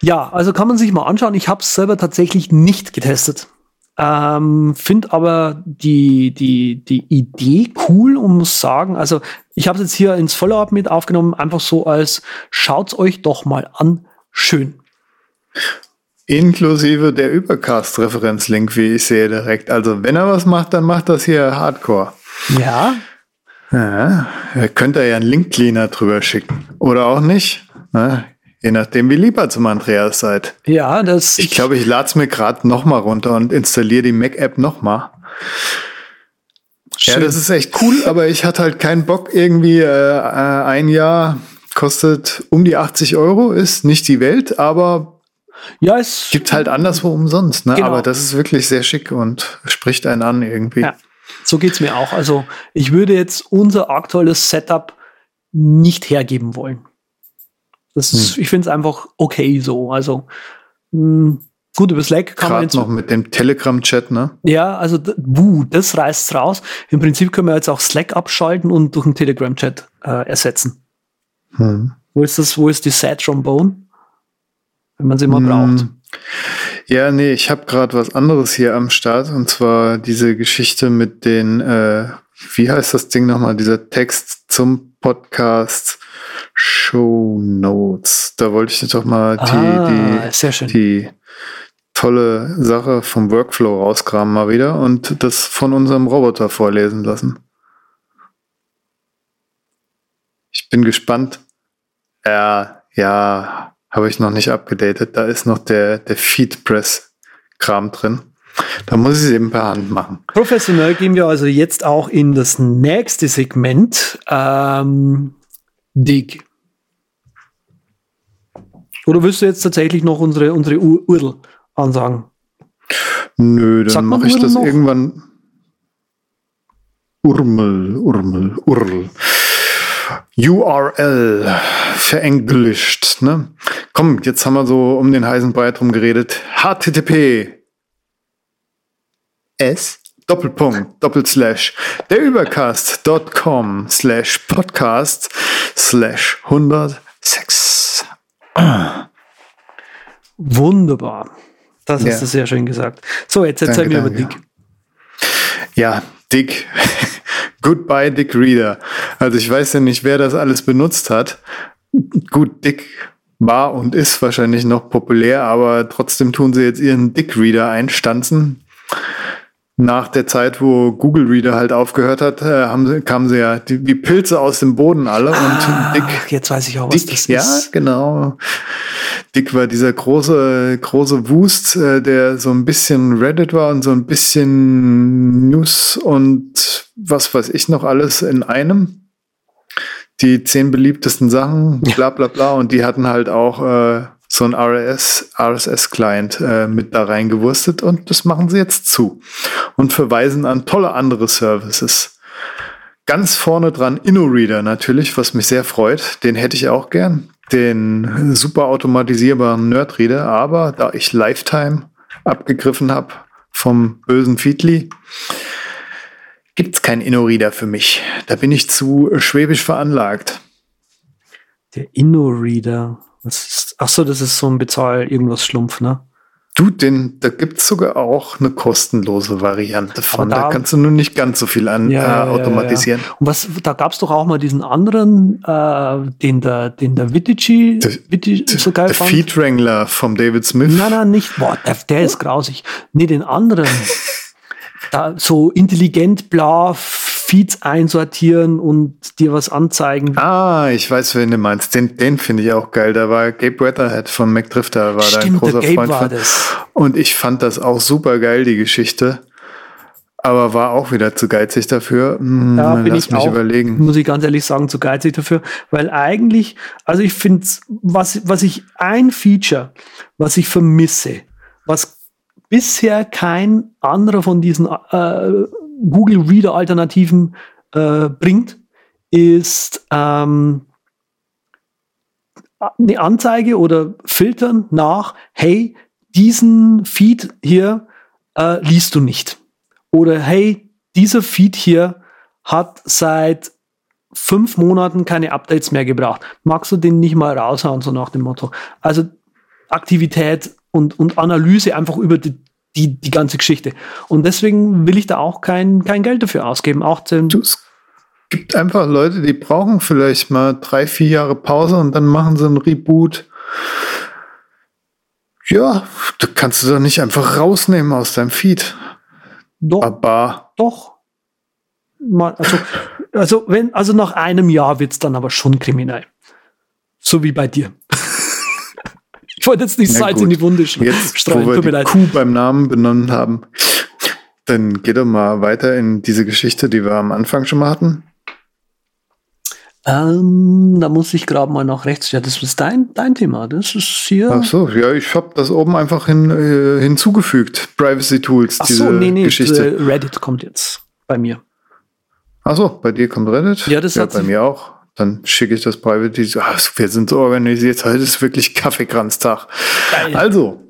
Ja, also kann man sich mal anschauen. Ich habe es selber tatsächlich nicht getestet. Ähm, Finde aber die, die, die Idee cool und muss sagen, also ich habe es jetzt hier ins Follow-up mit aufgenommen, einfach so als schaut's euch doch mal an. Schön. Inklusive der Übercast-Referenzlink, wie ich sehe direkt. Also wenn er was macht, dann macht das hier Hardcore. Ja, Ja, ihr könnt da ja einen Link-Cleaner drüber schicken. Oder auch nicht. Ne? Je nachdem, wie lieber zum Andreas seid. ja, das. Ich glaube, ich lade es mir gerade nochmal runter und installiere die Mac-App nochmal. Ja, das ist echt cool, aber ich hatte halt keinen Bock. Irgendwie äh, äh, ein Jahr kostet um die 80 Euro, ist nicht die Welt, aber ja, es gibt halt anderswo umsonst. Ne? Genau. Aber das ist wirklich sehr schick und spricht einen an irgendwie. Ja. So geht's mir auch. Also ich würde jetzt unser aktuelles Setup nicht hergeben wollen. Das ist, Hm. Ich finde es einfach okay so. Also mh, gut über Slack kann man Gerade jetzt noch mit dem Telegram-Chat, ne? ja, also buh, das reißt's raus. Im Prinzip können wir jetzt auch Slack abschalten und durch einen Telegram-Chat äh, ersetzen. Hm. Wo ist das? Wo ist die Sad Trombone? Wenn man sie mal Hm. braucht. Ja, nee, ich habe gerade was anderes hier am Start und zwar diese Geschichte mit den, äh, wie heißt das Ding nochmal, dieser Text zum Podcast Show Notes. Da wollte ich doch mal die, ah, die, die tolle Sache vom Workflow rauskramen mal wieder und das von unserem Roboter vorlesen lassen. Ich bin gespannt. Ja, ja, habe ich noch nicht abgedatet. Da ist noch der, der Feedpress-Kram drin. Da muss ich es eben per Hand machen. Professionell gehen wir also jetzt auch in das nächste Segment. Ähm, Dig. Oder willst du jetzt tatsächlich noch unsere, unsere Ur Url ansagen? Nö, dann mache ich Url das noch? irgendwann. Urmel, Urmel, Url. URL verenglischt, ne? Komm, jetzt haben wir so um den heißen Brei drum geredet. HTTP S Doppelpunkt Doppelslash der Übercast.com slash Podcast slash 106. Wunderbar. Das Ja. hast du sehr schön gesagt. So, jetzt erzähl Danke, mir über. Dig. Ja, Dick. Goodbye, Dick Reader. Also ich weiß ja nicht, wer das alles benutzt hat. Gut, Dick war und ist wahrscheinlich noch populär, aber trotzdem tun sie jetzt ihren Dick Reader einstanzen. Nach der Zeit, wo Google Reader halt aufgehört hat, äh, haben sie, kamen sie ja die, wie Pilze aus dem Boden alle und Dick jetzt weiß ich auch, was Dick, das ja, ist. genau. Dick war dieser große, große Wust, äh, der so ein bisschen Reddit war und so ein bisschen News und was weiß ich noch alles in einem. Die zehn beliebtesten Sachen, bla bla bla. Und die hatten halt auch äh, so ein RS, RSS-Client äh, mit da reingewurstet und das machen sie jetzt zu und verweisen an tolle andere Services. Ganz vorne dran InnoReader natürlich, was mich sehr freut. Den hätte ich auch gern. Den super automatisierbaren Nerdreader. Aber da ich Lifetime abgegriffen habe vom bösen Feedly, gibt's keinen InnoReader für mich. Da bin ich zu schwäbisch veranlagt. Der InnoReader. Ist, ach so, das ist so ein Bezahl irgendwas Schlumpf, ne? Du, den, da gibt's sogar auch eine kostenlose Variante von. da- Da, kannst du nur nicht ganz so viel an Ja, äh, ja, ja, automatisieren. Und was, da gab's doch auch mal diesen anderen, äh, den der, den der Vittigi, Der- Vitti so geil Der fand. Feed Wrangler vom David Smith. Nein, nein, nicht. Boah, der, der ist grausig. Nee, den anderen. da so intelligent bla Feeds einsortieren und dir was anzeigen. Ah, ich weiß, wen du meinst. Den, den finde ich auch geil. Da war Gabe Weatherhead von McDrifter, war da ein Stimmt, großer Gabe Freund war von. das. Und ich fand das auch super geil, die Geschichte. Aber war auch wieder zu geizig dafür. Hm, Da bin lass ich mich auch, überlegen. muss ich ganz ehrlich sagen, zu geizig dafür, weil eigentlich, also ich finde, was, was ich, ein Feature, was ich vermisse, was bisher kein anderer von diesen äh, Google Reader Alternativen äh, bringt, ist ähm, eine Anzeige oder Filtern nach, hey, diesen Feed hier äh, liest du nicht. Oder hey, dieser Feed hier hat seit fünf Monaten keine Updates mehr gebracht. Magst du den nicht mal raushauen, so nach dem Motto? Also Aktivität und, und Analyse einfach über die, die, die ganze Geschichte. Und deswegen will ich da auch kein, kein Geld dafür ausgeben. Auch den, Du, es gibt einfach Leute, die brauchen vielleicht mal drei, vier Jahre Pause und dann machen sie einen Reboot. Ja, da kannst du doch nicht einfach rausnehmen aus deinem Feed. doch, Aber doch. Mal, also, also, wenn, also nach einem Jahr wird's dann aber schon kriminell. So wie bei dir. Ich wollte jetzt nicht Salz gut. in die Wunde sch- jetzt, streuen, wo wir tut mir die leid. Kuh beim Namen benannt haben, dann geh doch mal weiter in diese Geschichte, die wir am Anfang schon mal hatten. Ähm, da muss ich gerade mal nach rechts. Ja, das ist dein, dein Thema. Das ist hier. Ach so, ja, ich habe das oben einfach hin, äh, hinzugefügt. Privacy Tools, Ach diese so, nee, nee, Geschichte. äh, Reddit kommt jetzt bei mir. Ach so, bei dir kommt Reddit? Ja, das hat bei mir auch. Dann schicke ich das Private. Ah, wir sind so organisiert. Heute ist wirklich Kaffeekranztag. Geil. Also,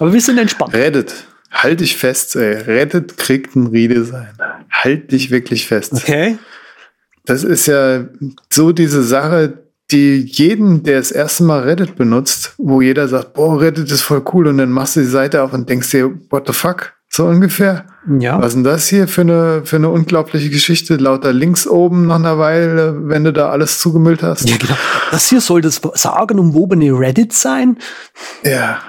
Aber wir sind entspannt. Reddit. Halt dich fest, ey. Reddit kriegt ein Redesign. Halt dich wirklich fest. Okay. Das ist ja so diese Sache, die jeden, der das erste Mal Reddit benutzt, wo jeder sagt, boah, Reddit ist voll cool und dann machst du die Seite auf und denkst dir, what the fuck? So ungefähr. Ja. Was ist denn das hier für eine, für eine unglaubliche Geschichte? Lauter links oben nach einer Weile, wenn du da alles zugemüllt hast. Ja, genau. Das hier soll das sagenumwobene Reddit sein. Ja,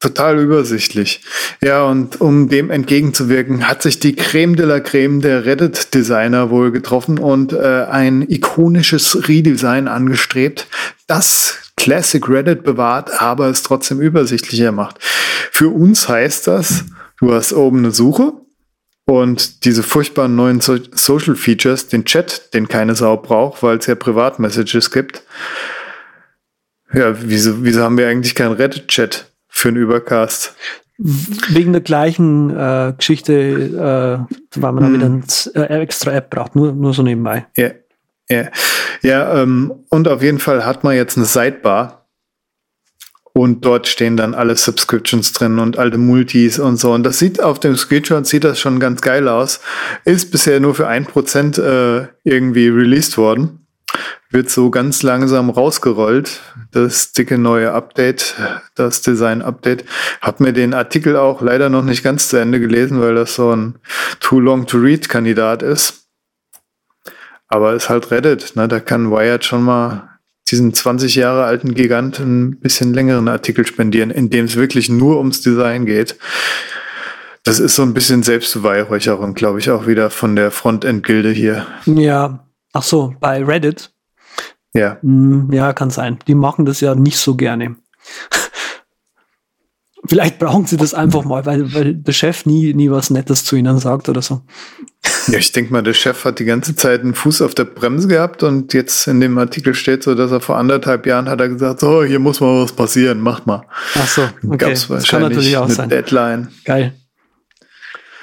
total übersichtlich. Ja, und um dem entgegenzuwirken, hat sich die Creme de la Creme der Reddit-Designer wohl getroffen und äh, ein ikonisches Redesign angestrebt, das Classic Reddit bewahrt, aber es trotzdem übersichtlicher macht. Für uns heißt das, du hast oben eine Suche und diese furchtbaren neuen so Social Features, den Chat, den keine Sau braucht, weil es ja Privatmessages gibt. Ja, wieso, wieso haben wir eigentlich keinen Reddit-Chat für einen Übercast? Wegen der gleichen äh, Geschichte, äh, weil man da wieder eine äh, extra App braucht. Nur, nur so nebenbei. Ja, ja, ja ähm, und auf jeden Fall hat man jetzt eine Sidebar. Und dort stehen dann alle Subscriptions drin und alte Multis und so. Und das sieht auf dem Screenshot sieht das schon ganz geil aus. Ist bisher nur für ein Prozent äh, irgendwie released worden. Wird so ganz langsam rausgerollt. Das dicke neue Update, das Design-Update. Hab mir den Artikel auch leider noch nicht ganz zu Ende gelesen, weil das so ein Too Long to Read-Kandidat ist. Aber ist halt Reddit, ne? Da kann Wired schon mal diesen 20 Jahre alten Gigant ein bisschen längeren Artikel spendieren, in dem es wirklich nur ums Design geht. Das ist so ein bisschen Selbstbeweihräucherung, glaube ich, auch wieder von der Frontend-Gilde hier. Ja. Ach so, bei Reddit. Ja. Hm, ja, kann sein. Die machen das ja nicht so gerne. Vielleicht brauchen sie das einfach mal, weil, weil der Chef nie, nie was Nettes zu ihnen sagt oder so. Ja, ich denke mal, der Chef hat die ganze Zeit einen Fuß auf der Bremse gehabt und jetzt in dem Artikel steht so, dass er vor anderthalb Jahren hat er gesagt, so, hier muss mal was passieren, macht mal. Ach so, okay. Gab's Das kann natürlich wahrscheinlich auch eine sein. Deadline. Geil.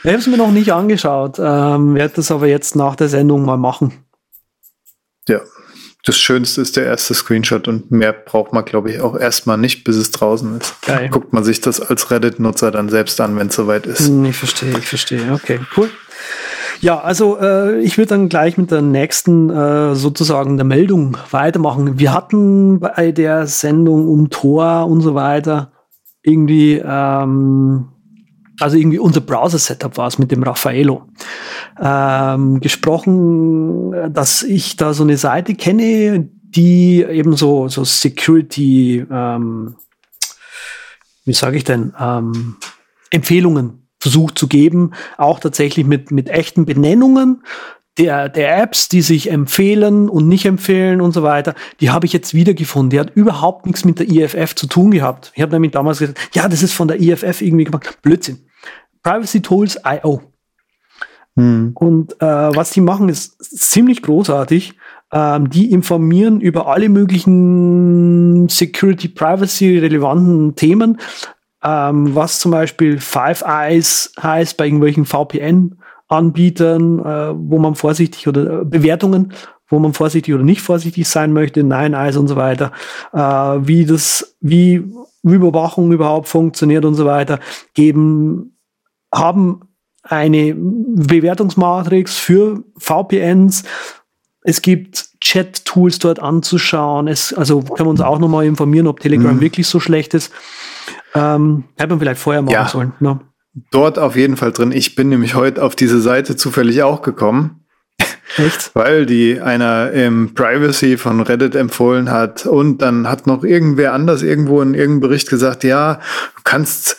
Ich habe es mir noch nicht angeschaut, ähm, werde das aber jetzt nach der Sendung mal machen. Ja. Das Schönste ist der erste Screenshot und mehr braucht man, glaube ich, auch erstmal nicht, bis es draußen ist. Geil. Guckt man sich das als Reddit-Nutzer dann selbst an, wenn es soweit ist. Hm, Ich verstehe, ich verstehe. Okay, cool. Ja, also äh, ich würde dann gleich mit der nächsten äh, sozusagen der Meldung weitermachen. Wir hatten bei der Sendung um Tor und so weiter irgendwie, ähm, also irgendwie unser Browser-Setup war es mit dem Raffaello, ähm, gesprochen, dass ich da so eine Seite kenne, die eben so, so Security, ähm, wie sage ich denn, ähm, Empfehlungen versucht zu geben, auch tatsächlich mit, mit echten Benennungen der, der Apps, die sich empfehlen und nicht empfehlen und so weiter, die habe ich jetzt wiedergefunden. Die hat überhaupt nichts mit der IFF zu tun gehabt. Ich habe nämlich damals gesagt, ja, das ist von der IFF irgendwie gemacht. Blödsinn. Privacy Tools IO. Hm. Und äh, was die machen, ist ziemlich großartig. Ähm, die informieren über alle möglichen Security, Privacy relevanten Themen, ähm, was zum Beispiel Five Eyes heißt bei irgendwelchen VPN-Anbietern, äh, wo man vorsichtig oder äh, Bewertungen, wo man vorsichtig oder nicht vorsichtig sein möchte, Nine Eyes und so weiter, äh, wie das, wie Überwachung überhaupt funktioniert und so weiter, geben, haben eine Bewertungsmatrix für VPNs. Es gibt Chat-Tools dort anzuschauen. Es, also können wir uns auch nochmal informieren, ob Telegram mhm. wirklich so schlecht ist. Ähm, hätte man vielleicht vorher machen ja, sollen. Ne? Dort auf jeden Fall drin. Ich bin nämlich heute auf diese Seite zufällig auch gekommen. Echt? Weil die einer im Privacy von Reddit empfohlen hat und dann hat noch irgendwer anders irgendwo in irgendeinem Bericht gesagt, ja, du kannst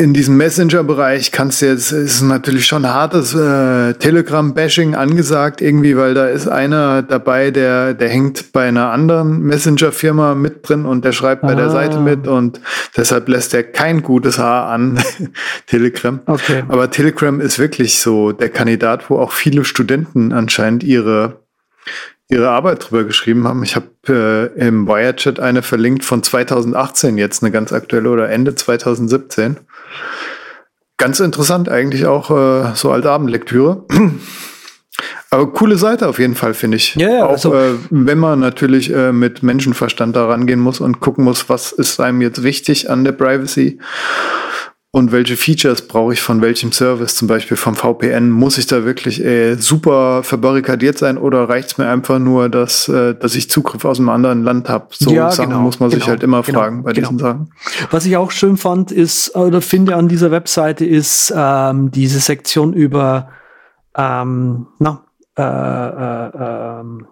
in diesem Messenger-Bereich kannst du jetzt, ist natürlich schon hartes äh, Telegram-Bashing angesagt irgendwie, weil da ist einer dabei, der, der hängt bei einer anderen Messenger-Firma mit drin und der schreibt ah. bei der Seite mit und deshalb lässt er kein gutes Haar an Telegram. Okay. Aber Telegram ist wirklich so der Kandidat, wo auch viele Studenten anscheinend ihre ihre Arbeit drüber geschrieben haben. Ich habe äh, im Wirechat eine verlinkt von 2018 jetzt, eine ganz aktuelle oder Ende 2017. Ganz interessant eigentlich auch äh, so als Abendlektüre. Aber coole Seite auf jeden Fall, finde ich. Ja, ja, auch also, äh, wenn man natürlich äh, mit Menschenverstand da rangehen muss und gucken muss, was ist einem jetzt wichtig an der Privacy und welche Features brauche ich von welchem Service, zum Beispiel vom VPN? Muss ich da wirklich äh, super verbarrikadiert sein oder reicht es mir einfach nur, dass, äh, dass ich Zugriff aus einem anderen Land habe? So ja, Sachen genau, muss man genau, sich halt immer genau, fragen bei genau. diesen Sachen. Was ich auch schön fand, ist, oder finde an dieser Webseite, ist ähm, diese Sektion über ähm, na, äh, äh, ähm,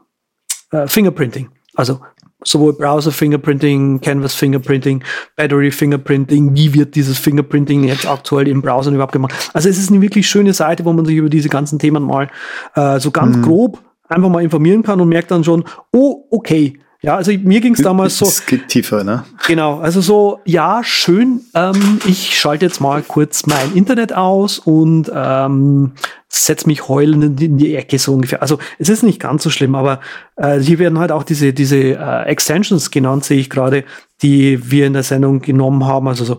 äh, Fingerprinting. Also sowohl Browser Fingerprinting, Canvas Fingerprinting, Battery Fingerprinting, wie wird dieses Fingerprinting jetzt aktuell im Browser überhaupt gemacht. Also es ist eine wirklich schöne Seite, wo man sich über diese ganzen Themen mal äh, so ganz mhm. grob einfach mal informieren kann und merkt dann schon, oh, okay, ja, also mir ging es damals so. Es geht tiefer, ne? Genau, also so, ja, schön. Ähm, ich schalte jetzt mal kurz mein Internet aus und ähm, setze mich heulend in die Ecke so ungefähr. Also es ist nicht ganz so schlimm, aber äh, hier werden halt auch diese diese äh, Extensions genannt, sehe ich gerade, die wir in der Sendung genommen haben. Also so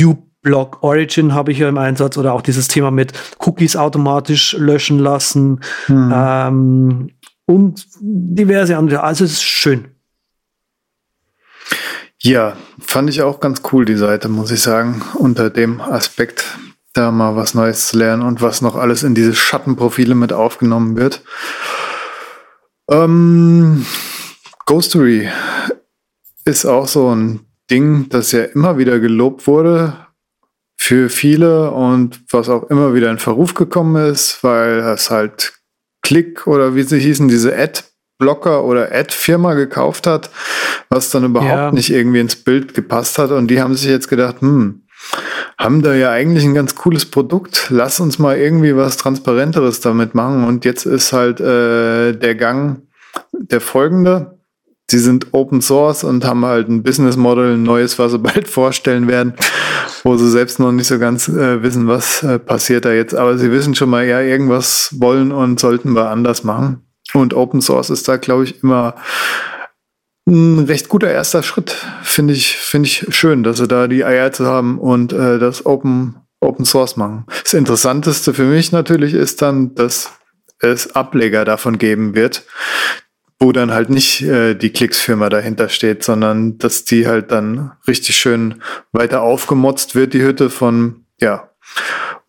uBlock Origin habe ich ja im Einsatz oder auch dieses Thema mit Cookies automatisch löschen lassen hm. ähm, und diverse andere. Also es ist schön. Ja, fand ich auch ganz cool, die Seite, muss ich sagen, unter dem Aspekt, da mal was Neues zu lernen und was noch alles in diese Schattenprofile mit aufgenommen wird. Ähm, Ghostery ist auch so ein Ding, das ja immer wieder gelobt wurde für viele und was auch immer wieder in Verruf gekommen ist, weil es halt Klick oder wie sie hießen, diese Ad Blocker oder Ad-Firma gekauft hat, was dann überhaupt ja. nicht irgendwie ins Bild gepasst hat. Und die haben sich jetzt gedacht, hm, haben da ja eigentlich ein ganz cooles Produkt. Lass uns mal irgendwie was Transparenteres damit machen. Und jetzt ist halt äh, der Gang der folgende. Sie sind Open Source und haben halt ein Business Model, ein neues, was sie bald vorstellen werden, wo sie selbst noch nicht so ganz äh, wissen, was äh, passiert da jetzt. Aber sie wissen schon mal, ja, irgendwas wollen und sollten wir anders machen. Und Open Source ist da, glaube ich, immer ein recht guter erster Schritt. Finde ich, finde ich schön, dass sie da die Eier zu haben und äh, das Open, Open Source machen. Das Interessanteste für mich natürlich ist dann, dass es Ableger davon geben wird, wo dann halt nicht äh, die Klicks-Firma dahinter steht, sondern dass die halt dann richtig schön weiter aufgemotzt wird, die Hütte von, ja,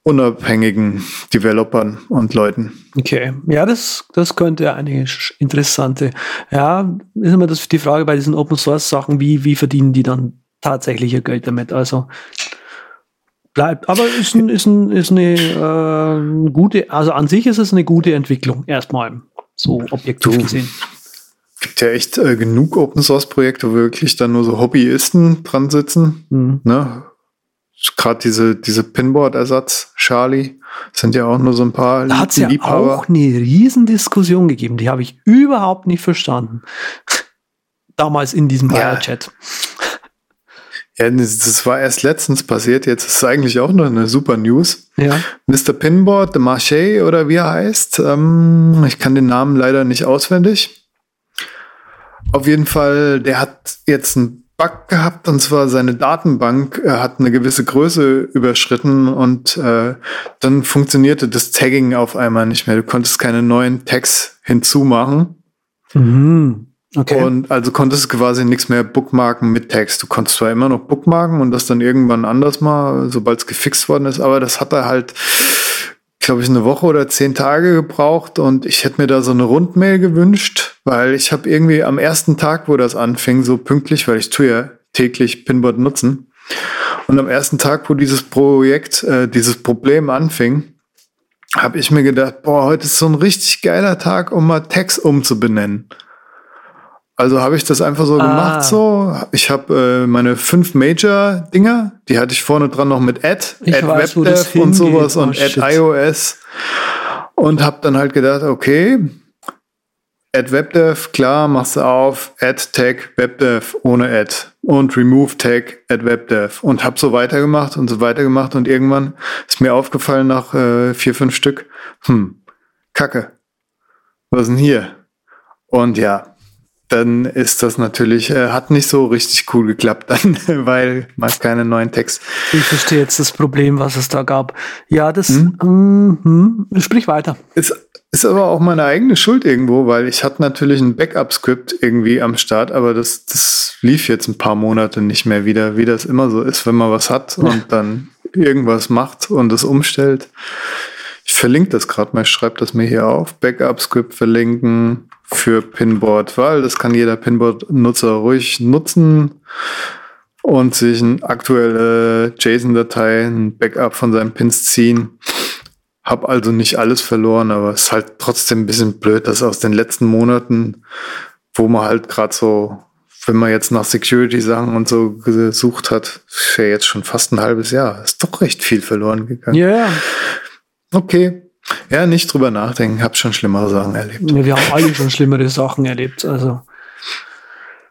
unabhängigen Developern und Leuten. Okay, ja, das, das könnte eine interessante. Ja, ist immer das, die Frage bei diesen Open Source Sachen, wie, wie verdienen die dann tatsächlich ihr Geld damit. Also bleibt. Aber ist, ein, ist, ein, ist eine äh, gute, also an sich ist es eine gute Entwicklung, erstmal so objektiv Du. gesehen. Gibt ja echt äh, genug Open Source Projekte, wo wirklich dann nur so Hobbyisten dran sitzen. Mhm. Ne? Gerade diese, diese Pinboard-Ersatz, Charlie, sind ja auch nur so ein paar Da hat es ja Liebhaber. auch eine Riesendiskussion gegeben, die habe ich überhaupt nicht verstanden. Damals in diesem Ja. Chat. Ja, das war erst letztens passiert. Jetzt ist es eigentlich auch noch eine super News. Ja. Mr. Pinboard, The Marché oder wie er heißt. Ähm, ich kann den Namen leider nicht auswendig. Auf jeden Fall, der hat jetzt einen Bug gehabt und zwar seine Datenbank äh, hat eine gewisse Größe überschritten und äh, dann funktionierte das Tagging auf einmal nicht mehr. Du konntest keine neuen Tags hinzumachen. Mhm. Okay. Und also konntest quasi nichts mehr bookmarken mit Text. Du konntest zwar immer noch bookmarken und das dann irgendwann anders mal, sobald es gefixt worden ist, aber das hat er halt, glaube ich, eine Woche oder zehn Tage gebraucht und ich hätte mir da so eine Rundmail gewünscht, weil ich habe irgendwie am ersten Tag, wo das anfing, so pünktlich, weil ich tue ja täglich Pinboard nutzen. Und am ersten Tag, wo dieses Projekt, äh, dieses Problem anfing, habe ich mir gedacht, boah, heute ist so ein richtig geiler Tag, um mal Text umzubenennen. Also habe ich das einfach so Ah. gemacht so. Ich habe äh, meine fünf Major-Dinger, die hatte ich vorne dran noch mit Add, Ich Add weiß, WebDev und sowas Oh, und Add shit. iOS. Und habe dann halt gedacht, okay, Add WebDev, klar, machst du auf, Add Tag WebDev ohne Add und Remove Tag Add WebDev und hab so weitergemacht und so weitergemacht und irgendwann ist mir aufgefallen nach äh, vier, fünf Stück, hm, Kacke, was ist denn hier? Und ja, dann ist das natürlich, äh, hat nicht so richtig cool geklappt dann, weil man keine neuen Text. ich verstehe jetzt das Problem, was es da gab. Ja, das. Hm? Mhm. Sprich weiter. Ist, ist aber auch meine eigene Schuld irgendwo, weil ich hatte natürlich ein Backup-Skript irgendwie am Start, aber das, das lief jetzt ein paar Monate nicht mehr wieder, wie das immer so ist, wenn man was hat und dann irgendwas macht und es umstellt. Ich verlinke das gerade mal, ich schreibe das mir hier auf. Backup-Skript verlinken für Pinboard, weil das kann jeder Pinboard-Nutzer ruhig nutzen und sich eine aktuelle JSON-Datei, ein Backup von seinen Pins ziehen. Hab also nicht alles verloren, aber es ist halt trotzdem ein bisschen blöd, dass aus den letzten Monaten, wo man halt gerade so, wenn man jetzt nach Security-Sachen und so gesucht hat, ist ja jetzt schon fast ein halbes Jahr, ist doch recht viel verloren gegangen. Ja, ja. Okay. Ja, nicht drüber nachdenken, hab schon schlimmere Sachen erlebt. Ja, Wir haben alle schon schlimmere Sachen erlebt. Also.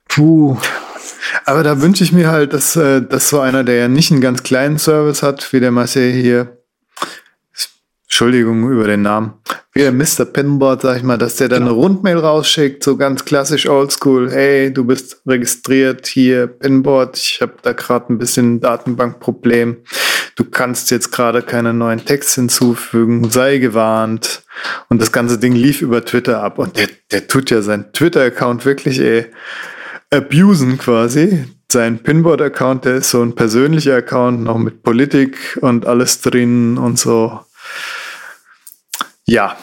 Puh. Aber da wünsche ich mir halt, dass, äh, dass so einer, der ja nicht einen ganz kleinen Service hat, wie der Marcel hier, Entschuldigung über den Namen, wie der Mr. Pinboard, sag ich mal, dass der dann eine Rundmail rausschickt, so ganz klassisch oldschool, hey, du bist registriert hier, Pinboard, ich habe da gerade ein bisschen Datenbankproblem, du kannst jetzt gerade keine neuen Text hinzufügen, sei gewarnt. Und das ganze Ding lief über Twitter ab und der, der tut ja seinen Twitter-Account wirklich, ey, abusen quasi. Sein Pinboard-Account, der ist so ein persönlicher Account, noch mit Politik und alles drin und so. Ja,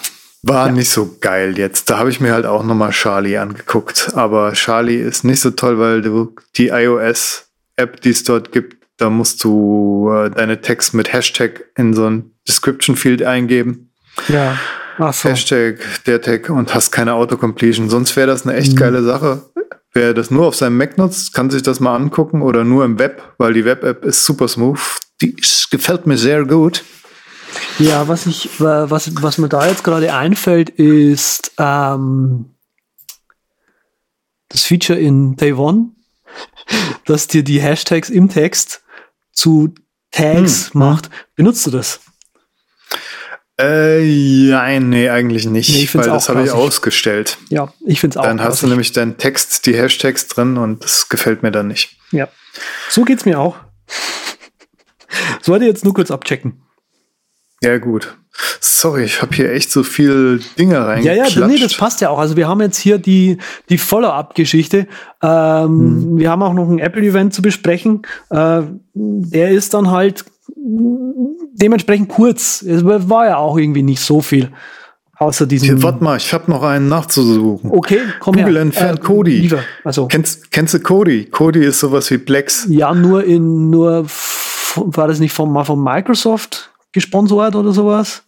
war nicht so geil jetzt. Da habe ich mir halt auch nochmal Charlie angeguckt. Aber Charlie ist nicht so toll, weil du die iOS-App, die es dort gibt, da musst du äh, deine Text mit Hashtag in so ein Description-Field eingeben. Ja. Ach so. Hashtag der Tag und hast keine Autocompletion. Sonst wäre das eine echt Mhm. geile Sache. Wer das nur auf seinem Mac nutzt, kann sich das mal angucken oder nur im Web, weil die Web-App ist super smooth. Die ist, gefällt mir sehr gut. Ja, was ich, wa- was, was mir da jetzt gerade einfällt, ist ähm, das Feature in Day One, dass dir die Hashtags im Text zu Tags Hm, macht. Benutzt du das? Äh, ja, nee, eigentlich nicht, Nee, ich weil das habe ich ausgestellt. Ja, ich finde es auch. Dann hast du nämlich deinen Text, die Hashtags drin und das gefällt mir dann nicht. Ja. So geht's mir auch. Sollte jetzt nur kurz abchecken. Ja, gut. Sorry, ich habe hier echt so viel Dinge Ja, reingeklatscht. ja, nee, das passt ja auch. Also wir haben jetzt hier die, die Follow-up-Geschichte. Ähm, Wir haben auch noch ein Apple-Event zu besprechen. Äh, der ist dann halt dementsprechend kurz. Es war ja auch irgendwie nicht so viel. Außer diesem. Hier, warte mal, ich habe noch einen nachzusuchen. Okay, komm Google her. entfernt Äh, lieber. Also, Kennst, kennst du Kodi? Kodi ist sowas wie Plex. ja, nur in, nur, war das nicht von, mal von Microsoft gesponsert oder sowas?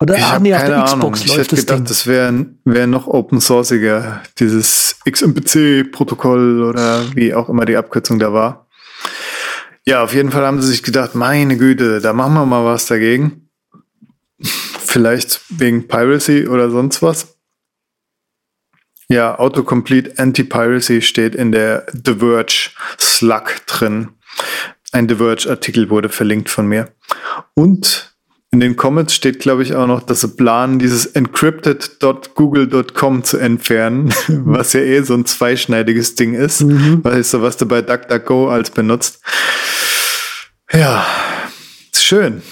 Oder, Ich habe nee, auf keine der Ahnung. Xbox Ich läuft hätte das gedacht, Ding. das wäre wär noch open sourciger, dieses XMPC-Protokoll oder wie auch immer die Abkürzung da war. Ja, auf jeden Fall haben sie sich gedacht, meine Güte, da machen wir mal was dagegen. Vielleicht wegen Piracy oder sonst was. Ja, Autocomplete Anti-Piracy steht in der The Verge Slug drin. Ein The Verge-Artikel wurde verlinkt von mir. Und in den Comments steht, glaube ich, auch noch, dass sie planen, dieses encrypted.google.com zu entfernen, was ja eh so ein zweischneidiges Ding ist. Weißt du, was du bei DuckDuckGo als benutzt. Ja, ist schön.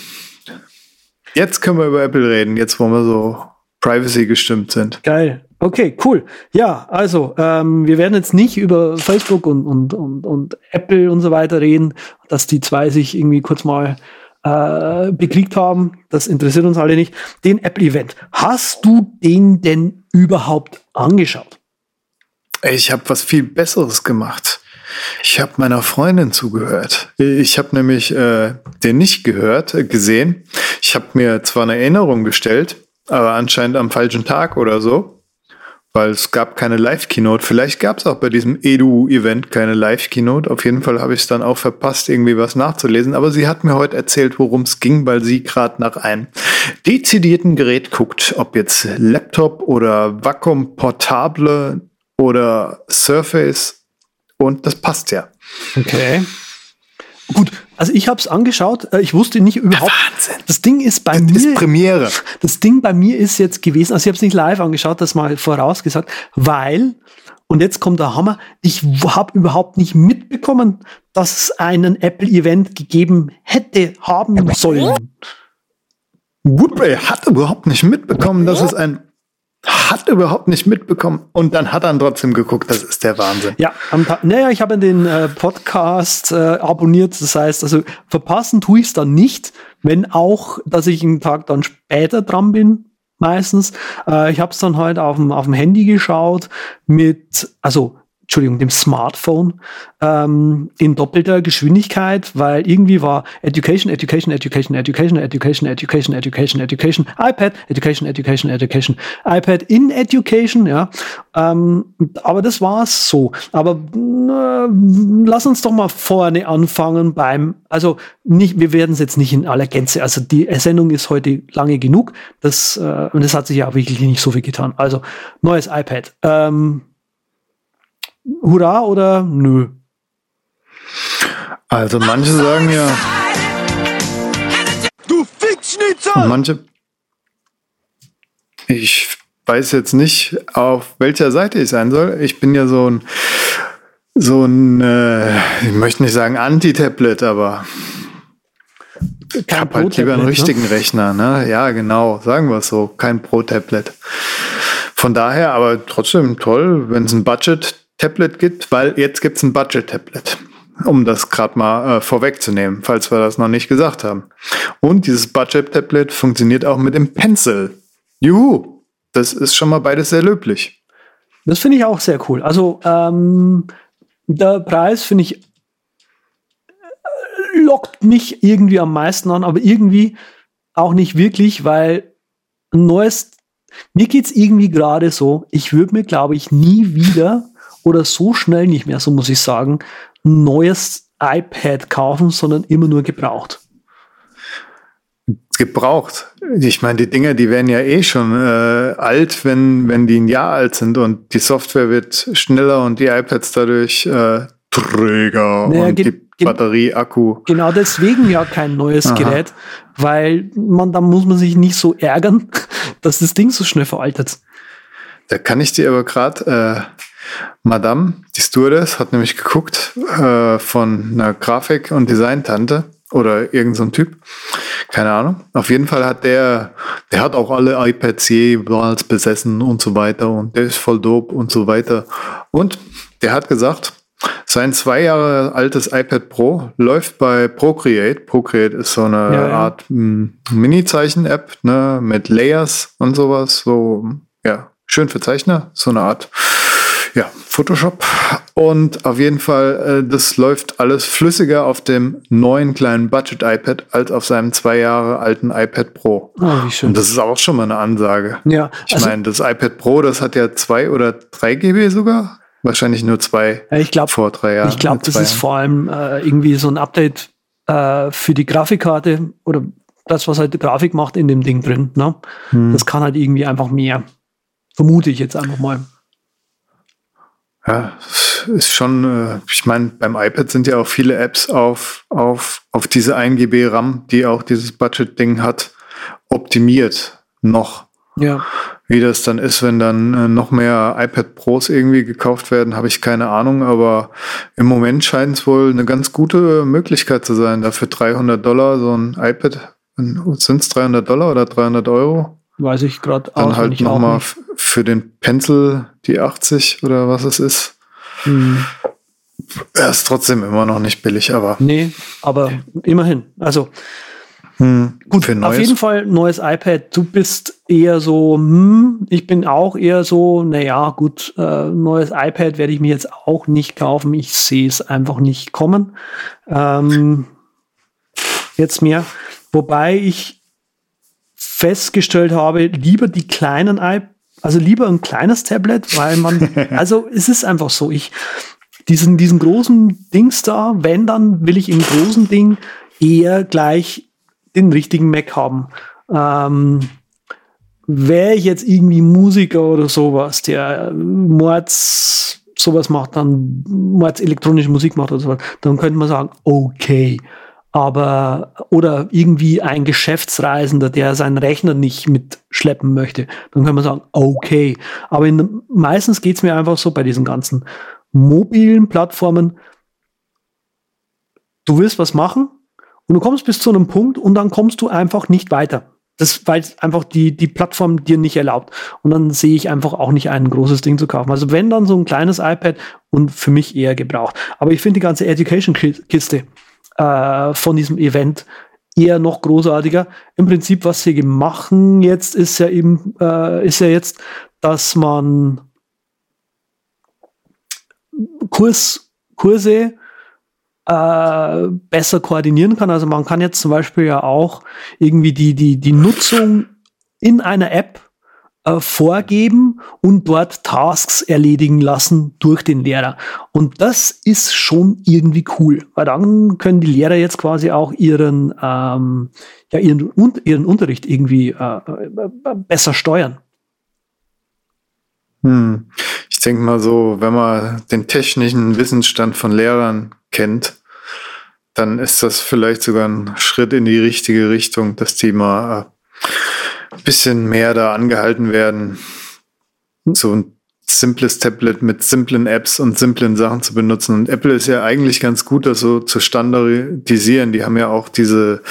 Jetzt können wir über Apple reden, jetzt wo wir so privacy gestimmt sind. Geil. Okay, cool. Ja, also ähm, wir werden jetzt nicht über Facebook und, und, und, und Apple und so weiter reden, dass die zwei sich irgendwie kurz mal äh, bekriegt haben. Das interessiert uns alle nicht. Den Apple-Event. Hast du den denn überhaupt angeschaut? Ich habe was viel Besseres gemacht. Ich habe meiner Freundin zugehört. Ich habe nämlich äh, den nicht gehört, äh, gesehen. Ich habe mir zwar eine Erinnerung gestellt, aber anscheinend am falschen Tag oder so, weil es gab keine Live-Keynote. Vielleicht gab es auch bei diesem Edu-Event keine Live-Keynote. Auf jeden Fall habe ich es dann auch verpasst, irgendwie was nachzulesen. Aber sie hat mir heute erzählt, worum es ging, weil sie gerade nach einem dezidierten Gerät guckt, ob jetzt Laptop oder Vakuum Portable oder Surface. Und das passt ja. Okay. Gut, also ich habe es angeschaut. Äh, Ich wusste nicht überhaupt. Wahnsinn. Das Ding ist bei Das mir. ist Premiere. Das Ding bei mir ist jetzt gewesen, also ich habe es nicht live angeschaut, das mal vorausgesagt, weil, und jetzt kommt der Hammer, ich habe überhaupt nicht mitbekommen, dass es einen Apple-Event gegeben hätte haben sollen. Woodbury hat überhaupt nicht mitbekommen, dass es ein hat überhaupt nicht mitbekommen und dann hat er trotzdem geguckt, das ist der Wahnsinn. Ja, am Tag, naja, ich habe den äh, Podcast äh, abonniert, das heißt, also verpassen tue ich es dann nicht, wenn auch, dass ich einen Tag dann später dran bin, meistens. Äh, ich habe es dann halt auf dem, auf dem Handy geschaut mit, also Entschuldigung, dem Smartphone ähm, in doppelter Geschwindigkeit, weil irgendwie war Education, Education, Education, Education, Education, Education, Education, Education, iPad, Education, Education, Education, iPad in Education, ja. Ähm, aber das war's so. Aber äh, lass uns doch mal vorne anfangen beim, also nicht, wir werden es jetzt nicht in aller Gänze, also die Sendung ist heute lange genug, das, äh, und es hat sich ja wirklich nicht so viel getan. Also neues iPad. Ähm, Hurra oder nö? Also manche sagen ja, Du Fickschnitzer! und manche ich weiß jetzt nicht, auf welcher Seite ich sein soll. Ich bin ja so ein so ein, äh, ich möchte nicht sagen Anti-Tablet, aber ich Kein habe halt lieber einen ne? richtigen Rechner, ne? Ja, genau, sagen wir es so, kein Pro-Tablet. Von daher, aber trotzdem toll, wenn es ein Budget-Tablet gibt, weil jetzt gibt es ein Budget-Tablet, um das gerade mal äh, vorwegzunehmen, falls wir das noch nicht gesagt haben. Und dieses Budget-Tablet funktioniert auch mit dem Pencil. Juhu, das ist schon mal beides sehr löblich. Das finde ich auch sehr cool. Also ähm, der Preis finde ich äh, lockt mich irgendwie am meisten an, aber irgendwie auch nicht wirklich, weil ein neues, mir geht's irgendwie gerade so, ich würde mir, glaube ich, nie wieder oder so schnell nicht mehr, so muss ich sagen, ein neues iPad kaufen, sondern immer nur gebraucht. Gebraucht. Ich meine, die Dinger, die werden ja eh schon äh, alt, wenn, wenn die ein Jahr alt sind und die Software wird schneller und die iPads dadurch äh, träger Naja, und die Batterie, Akku. Genau deswegen ja kein neues Aha. Gerät, weil man, da muss man sich nicht so ärgern, dass das Ding so schnell veraltet. Da kann ich dir aber gerade, äh, Madame, die Stewardess, hat nämlich geguckt äh, von einer Grafik- und Design-Tante oder irgend so Typ. Keine Ahnung. Auf jeden Fall hat der, der hat auch alle iPads jeweils besessen und so weiter und der ist voll dope und so weiter. Und der hat gesagt, Sein zwei Jahre altes iPad Pro läuft bei Procreate. Procreate ist so eine Ja, ja. Art hm, Mini-Zeichen-App ne, mit Layers und sowas. So, ja, schön für Zeichner. So eine Art, ja, Photoshop. Und auf jeden Fall, äh, das läuft alles flüssiger auf dem neuen kleinen Budget-iPad als auf seinem zwei Jahre alten iPad Pro. Oh, wie schön. Und das ist auch schon mal eine Ansage. ja, Ich also, meine, das iPad Pro, das hat ja zwei oder drei GB sogar. Wahrscheinlich nur zwei ja, ich glaube, vor drei Jahren. ich glaube, das ist Jahren. vor allem äh, irgendwie so ein Update äh, für die Grafikkarte oder das, was halt die Grafik macht in dem Ding drin. Ne? Hm. Das kann halt irgendwie einfach mehr. Vermute ich jetzt einfach mal. Ja, es ist schon, äh, ich meine, beim iPad sind ja auch viele Apps auf, auf, auf diese 1 GB RAM, die auch dieses Budget-Ding hat, optimiert noch. Ja. Wie das dann ist, wenn dann äh, noch mehr iPad Pros irgendwie gekauft werden, habe ich keine Ahnung, aber im Moment scheint es wohl eine ganz gute Möglichkeit zu sein, dafür 300 Dollar so ein iPad, sind es 300 Dollar oder 300 Euro? Weiß ich gerade Dann halt auch nochmal für den Pencil die 80 oder was es ist. Hm. Er ist trotzdem immer noch nicht billig, aber Nee, aber immerhin. Also hm, gut, für auf jeden Fall neues iPad. Du bist eher so, hm, ich bin auch eher so, naja, gut, äh, neues iPad werde ich mir jetzt auch nicht kaufen. Ich sehe es einfach nicht kommen. Ähm, jetzt mehr. Wobei ich festgestellt habe, lieber die kleinen iPads, also lieber ein kleines Tablet, weil man, also es ist einfach so, ich, diesen, diesen großen Dings da, wenn, dann will ich im großen Ding eher gleich den richtigen Mac haben. Ähm, Wäre ich jetzt irgendwie Musiker oder sowas, der äh, Mords sowas macht, dann Mords elektronische Musik macht oder sowas, dann könnte man sagen, okay. Aber, oder irgendwie ein Geschäftsreisender, der seinen Rechner nicht mitschleppen möchte, dann kann man sagen, okay. Aber in, meistens geht's mir einfach so bei diesen ganzen mobilen Plattformen, du willst was machen und du kommst bis zu einem Punkt und dann kommst du einfach nicht weiter. Das, weil einfach die, die Plattform dir nicht erlaubt. Und dann sehe ich einfach auch nicht ein großes Ding zu kaufen. Also wenn dann so ein kleines iPad und für mich eher gebraucht. Aber ich finde die ganze Education-Kiste äh, von diesem Event eher noch großartiger. Im Prinzip, was sie machen jetzt, ist ja eben, äh, ist ja jetzt, dass man Kurs, Kurse äh, besser koordinieren kann. Also man kann jetzt zum Beispiel ja auch irgendwie die, die, die Nutzung in einer App äh, vorgeben und dort Tasks erledigen lassen durch den Lehrer. Und das ist schon irgendwie cool, weil dann können die Lehrer jetzt quasi auch ihren, ähm, ja, ihren, ihren Unterricht irgendwie äh, äh, besser steuern. Hm. Ich denke mal so, wenn man den technischen Wissensstand von Lehrern kennt, dann ist das vielleicht sogar ein Schritt in die richtige Richtung, dass die mal äh, bisschen mehr da angehalten werden, so ein simples Tablet mit simplen Apps und simplen Sachen zu benutzen. Und Apple ist ja eigentlich ganz gut, das so zu standardisieren. Die haben ja auch diese,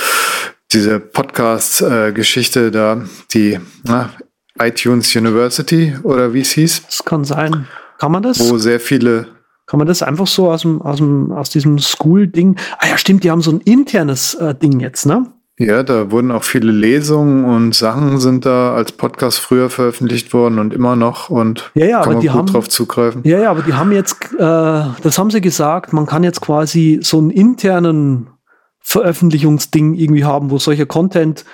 diese Podcast-Geschichte da, die na, iTunes University oder wie es hieß, Das kann sein. Kann man das? wo sehr viele Kann man das einfach so aus, dem, aus, dem, aus diesem School-Ding? Ah ja, stimmt, die haben so ein internes äh, Ding jetzt, ne? Ja, da wurden auch viele Lesungen und Sachen sind da als Podcast früher veröffentlicht worden und immer noch und Ja, ja, kann aber man die gut haben- drauf zugreifen. Ja, ja, aber die haben jetzt, äh, das haben sie gesagt, man kann jetzt quasi so einen internen Veröffentlichungsding irgendwie haben, wo solcher Content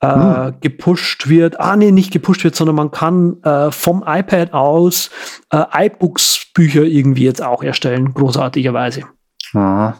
äh, Hm. gepusht wird. Ah, nee, nicht gepusht wird, sondern man kann äh, vom iPad aus äh, iBooks-Bücher irgendwie jetzt auch erstellen, großartigerweise. Ja.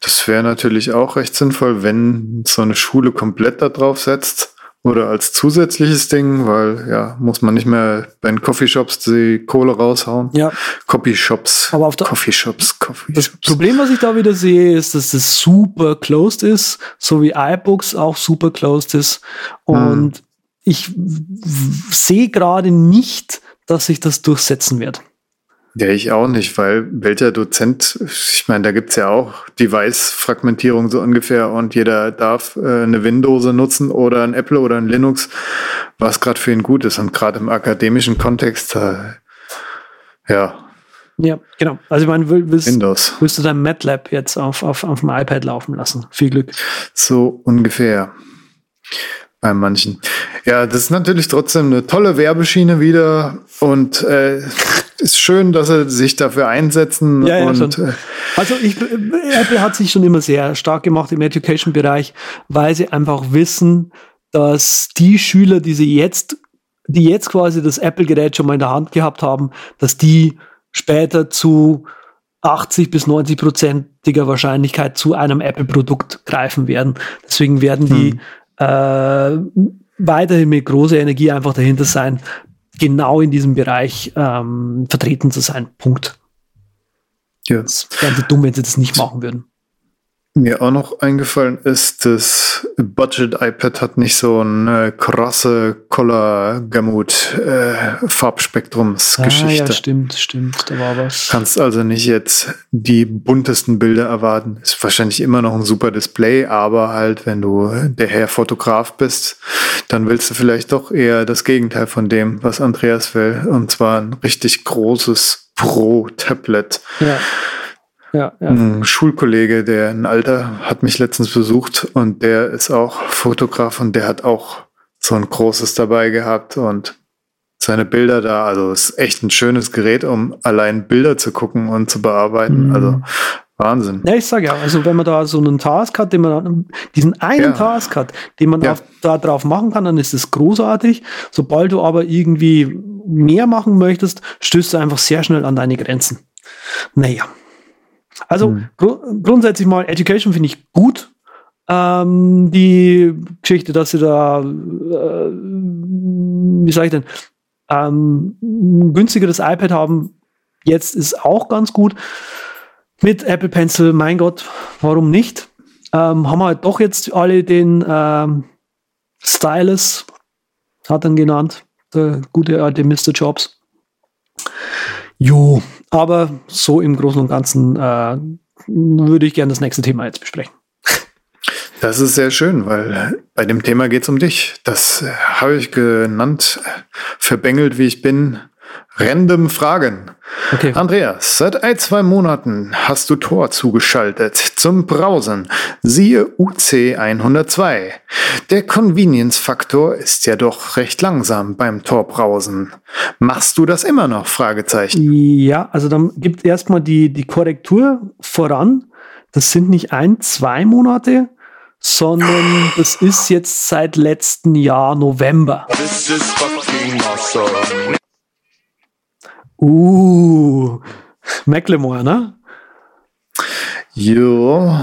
Das wäre natürlich auch recht sinnvoll, wenn so eine Schule komplett da drauf setzt oder als zusätzliches Ding, weil ja, muss man nicht mehr bei den Coffeeshops die Kohle raushauen. Ja, Coffeeshops, Aber auf der- Coffeeshops, Das Coffeeshops. Problem, was ich da wieder sehe, ist, dass das super closed ist, so wie iBooks auch super closed ist. Und ich w- w- sehe gerade nicht, dass sich das durchsetzen wird. Ja, ich auch nicht, weil welcher Dozent, ich meine, da gibt's ja auch Device-Fragmentierung so ungefähr und jeder darf äh, eine Windows nutzen oder ein Apple oder ein Linux, was gerade für ihn gut ist. Und gerade im akademischen Kontext, äh, ja, Ja, genau. Also ich meine, will- willst, Windows. willst du dein MATLAB jetzt auf, auf, auf dem iPad laufen lassen? Viel Glück. So ungefähr. Bei manchen. Ja, das ist natürlich trotzdem eine tolle Werbeschiene wieder und äh, ist schön, dass sie sich dafür einsetzen. Ja, ja, und schon. äh, Also ich, Apple hat sich schon immer sehr stark gemacht im Education-Bereich, weil sie einfach wissen, dass die Schüler, die sie jetzt, die jetzt quasi das Apple-Gerät schon mal in der Hand gehabt haben, dass die später zu 80 bis 90 prozentiger Wahrscheinlichkeit zu einem Apple-Produkt greifen werden. Deswegen werden die äh, weiterhin mit großer Energie einfach dahinter sein, genau in diesem Bereich ähm, vertreten zu sein. Punkt. ja. Es wären sie dumm, wenn sie das nicht machen würden. Mir auch noch eingefallen ist, das Budget-iPad hat nicht so eine krasse Color Gamut äh, Farbspektrumsgeschichte. Ah, ja, stimmt, stimmt. Da war was. Kannst also nicht jetzt die buntesten Bilder erwarten. Ist wahrscheinlich immer noch ein super Display, aber halt, wenn du der Herr Fotograf bist, dann willst du vielleicht doch eher das Gegenteil von dem, was Andreas will. Und zwar ein richtig großes Pro-Tablet. Ja. Ja, ja. Ein Schulkollege, der ein Alter hat mich letztens besucht und der ist auch Fotograf und der hat auch so ein großes dabei gehabt und seine Bilder da, also es ist echt ein schönes Gerät, um allein Bilder zu gucken und zu bearbeiten. Mhm. Also Wahnsinn. Ja, ich sage ja, also wenn man da so einen Task hat, den man, diesen einen Ja. Task hat, den man Ja. auf, da drauf machen kann, dann ist es großartig. Sobald du aber irgendwie mehr machen möchtest, stößt du einfach sehr schnell an deine Grenzen. Naja. Also Mhm. gru grundsätzlich mal, Education finde ich gut. Ähm, die Geschichte, dass sie da, äh, wie sage ich denn, ähm, ein günstigeres iPad haben, jetzt ist auch ganz gut. Mit Apple Pencil, mein Gott, warum nicht? Ähm, haben wir halt doch jetzt alle den ähm, Stylus, hat er ihn genannt, der gute alte Mr. Jobs. Jo, aber so im Großen und Ganzen äh, würde ich gerne das nächste Thema jetzt besprechen. Das ist sehr schön, weil bei dem Thema geht es um dich. Das äh, habe ich genannt, äh, verbengelt wie ich bin, random Fragen. Okay. Andreas, seit ein, zwei Monaten hast du Tor zugeschaltet zum Browsen. Siehe UC 102. Der Convenience-Faktor ist ja doch recht langsam beim Tor-Browsen. Machst du das immer noch? Fragezeichen. Ja, also dann gibt erstmal die, die Korrektur voran. Das sind nicht ein, zwei Monate, sondern das ist jetzt seit letzten Jahr November. Uh, Macklemore, ne? Jo,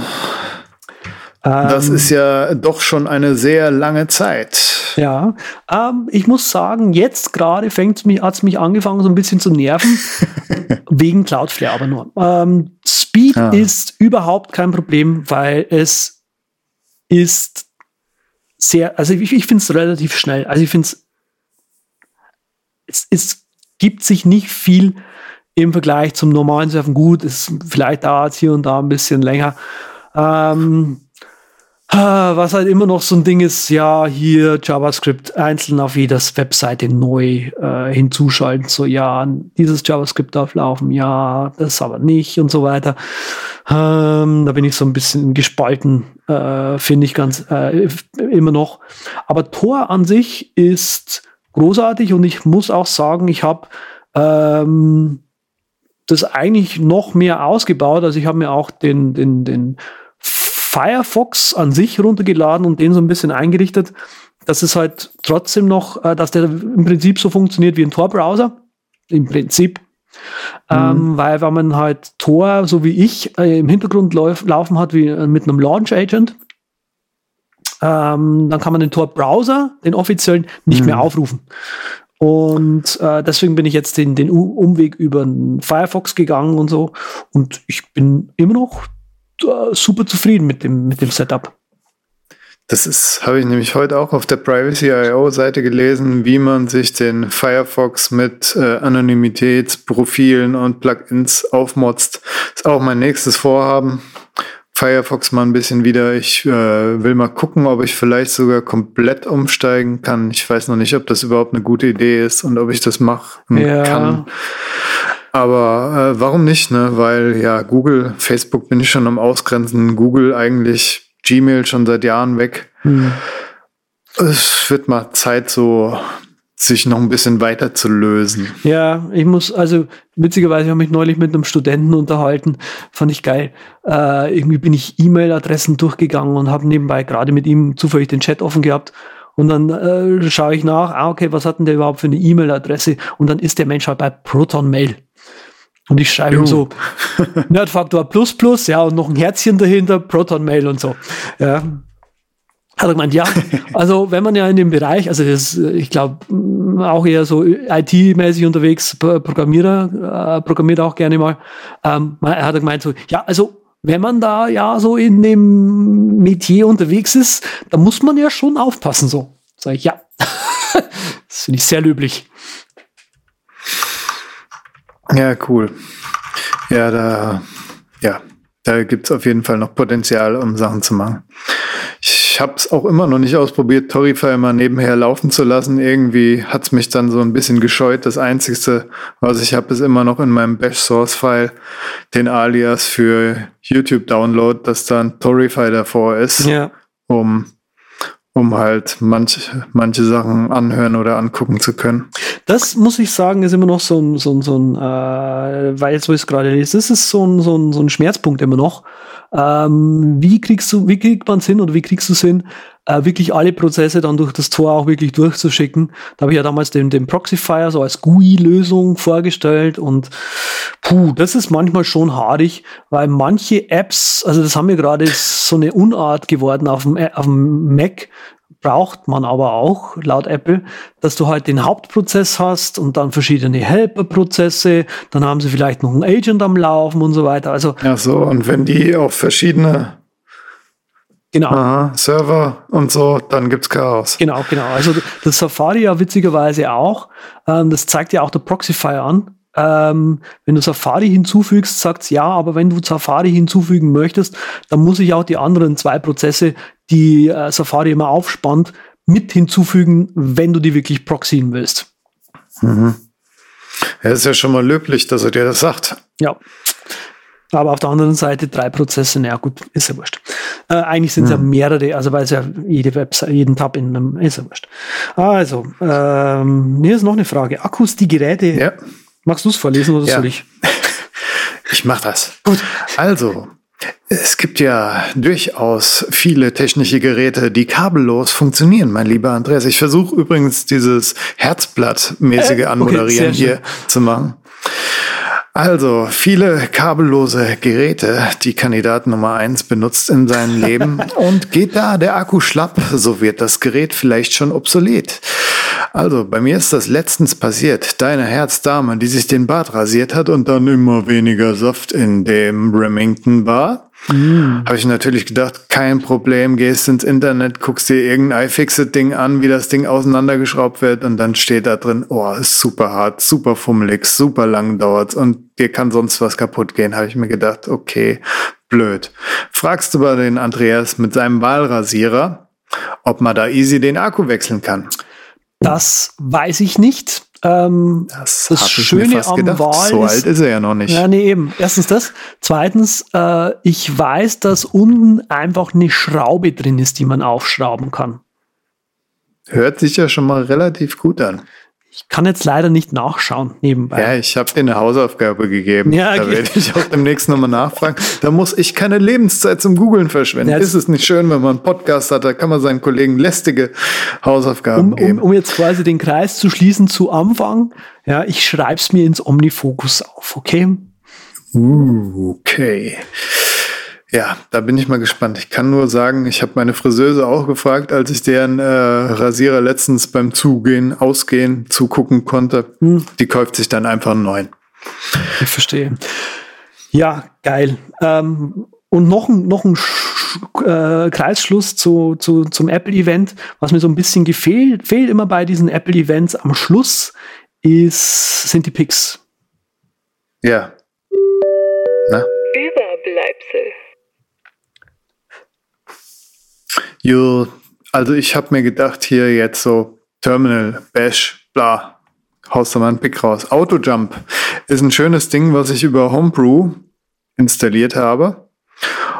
das Ähm, ist ja doch schon eine sehr lange Zeit. Ja, ähm, ich muss sagen, jetzt gerade fängt mich, hat's mich angefangen, so ein bisschen zu nerven, wegen Cloudflare aber nur. Ähm, Speed Ah. ist überhaupt kein Problem, weil es ist sehr, also ich, ich finde es relativ schnell. Also ich finde es, es gibt sich nicht viel im Vergleich zum normalen Surfen gut. Es vielleicht dauert es hier und da ein bisschen länger. Ähm, Ah, Was halt immer noch so ein Ding ist, ja, hier JavaScript einzeln auf jeder Webseite neu äh, hinzuschalten. So, ja, dieses JavaScript darf laufen, ja, das aber nicht und so weiter. Ähm, da bin ich so ein bisschen gespalten, äh, finde ich ganz äh, immer noch. Aber Tor an sich ist großartig und ich muss auch sagen, ich habe ähm, das eigentlich noch mehr ausgebaut. Also ich habe mir auch den, den, den Firefox an sich runtergeladen und den so ein bisschen eingerichtet, dass es halt trotzdem noch, äh, dass der im Prinzip so funktioniert wie ein Tor-Browser. Im Prinzip. Ähm, weil wenn man halt Tor, so wie ich, äh, im Hintergrund lauf, laufen hat, wie äh, mit einem Launch Agent, ähm, dann kann man den Tor-Browser, den offiziellen, nicht mehr aufrufen. Und äh, deswegen bin ich jetzt den, den Umweg über den Firefox gegangen und so. Und ich bin immer noch äh, super zufrieden mit dem, mit dem Setup. Das ist, habe ich nämlich heute auch auf der Privacy.io-Seite gelesen, wie man sich den Firefox mit äh, Anonymitätsprofilen und Plugins aufmotzt. Ist auch mein nächstes Vorhaben. Firefox mal ein bisschen wieder. Ich äh, will mal gucken, ob ich vielleicht sogar komplett umsteigen kann. Ich weiß noch nicht, ob das überhaupt eine gute Idee ist und ob ich das machen Ja. kann. Aber äh, warum nicht, ne? Weil ja, Google, Facebook bin ich schon am Ausgrenzen, Google eigentlich, Gmail schon seit Jahren weg. Hm. Es wird mal Zeit, so sich noch ein bisschen weiter zu lösen. Ja, ich muss, also witzigerweise habe ich mich neulich mit einem Studenten unterhalten, fand ich geil. Äh, irgendwie bin ich E-Mail-Adressen durchgegangen und habe nebenbei gerade mit ihm zufällig den Chat offen gehabt. Und dann äh, schaue ich nach, ah, okay, was hat denn der überhaupt für eine E-Mail-Adresse? Und dann ist der Mensch halt bei Proton Mail. Und ich schreibe ihm so Nerdfaktor plus plus, ja, und noch ein Herzchen dahinter, Proton Mail und so. Ja, hat er gemeint, ja, also wenn man ja in dem Bereich, also das, ich glaube, auch eher so IT-mäßig unterwegs, Programmierer, äh, programmiert auch gerne mal, ähm, er hat gemeint so, ja, also wenn man da ja so in dem Metier unterwegs ist, da muss man ja schon aufpassen, so. Sag ich, ja. das finde ich sehr löblich. Ja, cool. Ja, da, ja, da gibt's auf jeden Fall noch Potenzial, um Sachen zu machen. Ich habe es auch immer noch nicht ausprobiert, Torify mal nebenher laufen zu lassen. Irgendwie hat's mich dann so ein bisschen gescheut. Das Einzige, was ich habe, ist immer noch in meinem Bash-Source-File den Alias für YouTube-Download, dass dann Torify davor ist, Ja. um, um halt manche, manche Sachen anhören oder angucken zu können. Das muss ich sagen, ist immer noch so ein, so ein, so ein äh, weil ich es gerade lese, das ist so ein, so ein, so ein Schmerzpunkt immer noch. Ähm, wie kriegst du, wie kriegt man es hin oder wie kriegst du es hin, äh, wirklich alle Prozesse dann durch das Tor auch wirklich durchzuschicken? Da habe ich ja damals den, den Proxifier so als GUI-Lösung vorgestellt und puh, das ist manchmal schon haarig, weil manche Apps, also das haben wir gerade so eine Unart geworden auf dem, auf dem Mac, braucht man aber auch, laut Apple, dass du halt den Hauptprozess hast und dann verschiedene Helper-Prozesse, dann haben sie vielleicht noch einen Agent am Laufen und so weiter. Also Ja, so, und wenn die auf verschiedene genau. aha, Server und so, dann gibt's Chaos. Genau, genau. Also das Safari ja witzigerweise auch. Ähm, das zeigt ja auch der Proxifier an. Ähm, wenn du Safari hinzufügst, sagt's ja, aber wenn du Safari hinzufügen möchtest, dann muss ich auch die anderen zwei Prozesse, die äh, Safari immer aufspannt, mit hinzufügen, wenn du die wirklich proxyen willst. Ja, ist ja schon mal löblich, dass er dir das sagt. Ja. Aber auf der anderen Seite drei Prozesse, naja gut, ist ja wurscht. Äh, eigentlich sind es ja mehrere, also weil es ja jede Website, jeden Tab in einem, ist ja wurscht. Also, ähm, hier ist noch eine Frage. Akkus, die Geräte, Ja, magst du es vorlesen oder Ja. soll ich? ich mach das. Gut. Also, es gibt ja durchaus viele technische Geräte, die kabellos funktionieren, mein lieber Andreas. Ich versuche übrigens dieses Herzblatt-mäßige Äh, okay, Anmoderieren hier zu machen. Also, viele kabellose Geräte, die Kandidat Nummer eins benutzt in seinem Leben. Und geht da der Akku schlapp, so wird das Gerät vielleicht schon obsolet. Also, bei mir ist das letztens passiert. Deine Herzdame, die sich den Bart rasiert hat und dann immer weniger Saft in dem Remington war. Habe ich natürlich gedacht, kein Problem, gehst ins Internet, guckst dir irgendein iFixit-Ding an, wie das Ding auseinandergeschraubt wird und dann steht da drin, oh, ist super hart, super fummelig, super lang dauert's und dir kann sonst was kaputt gehen. Habe ich mir gedacht, okay, blöd. Fragst du bei den Andreas mit seinem Wahlrasierer, ob man da easy den Akku wechseln kann. Das weiß ich nicht. Ähm, Das, Das Schöne mir fast am gedacht. Wal so ist- alt ist er ja noch nicht. ja, nee, eben. Erstens das. Zweitens, äh, ich weiß, dass unten einfach eine Schraube drin ist, die man aufschrauben kann. Hört sich ja schon mal relativ gut an. Ich kann jetzt leider nicht nachschauen nebenbei. Ja, ich habe dir eine Hausaufgabe gegeben. Ja, da okay. werde ich auch demnächst nochmal nachfragen. Da muss ich keine Lebenszeit zum Googlen verschwenden. Ja, ist es nicht schön, wenn man einen Podcast hat, da kann man seinen Kollegen lästige Hausaufgaben um, um, geben. um jetzt quasi den Kreis zu schließen zu Anfang, ja, ich schreib's mir ins Omnifocus auf, okay? Uh, okay. Ja, da bin ich mal gespannt. Ich kann nur sagen, ich habe meine Friseuse auch gefragt, als ich deren äh, Rasierer letztens beim Zugehen, Ausgehen zugucken konnte. Hm. Die kauft sich dann einfach einen neuen. Ich verstehe. Ja, geil. Ähm, und noch ein, noch ein Sch äh, Kreisschluss zu, zu, zum Apple-Event, was mir so ein bisschen gefehlt, fehlt immer bei diesen Apple-Events am Schluss, ist, sind die Picks. Ja. Na? Überbleibsel. Jo, also ich habe mir gedacht, hier jetzt so Terminal, Bash, bla, haust du mal einen Pick raus. Autojump ist ein schönes Ding, was ich über Homebrew installiert habe.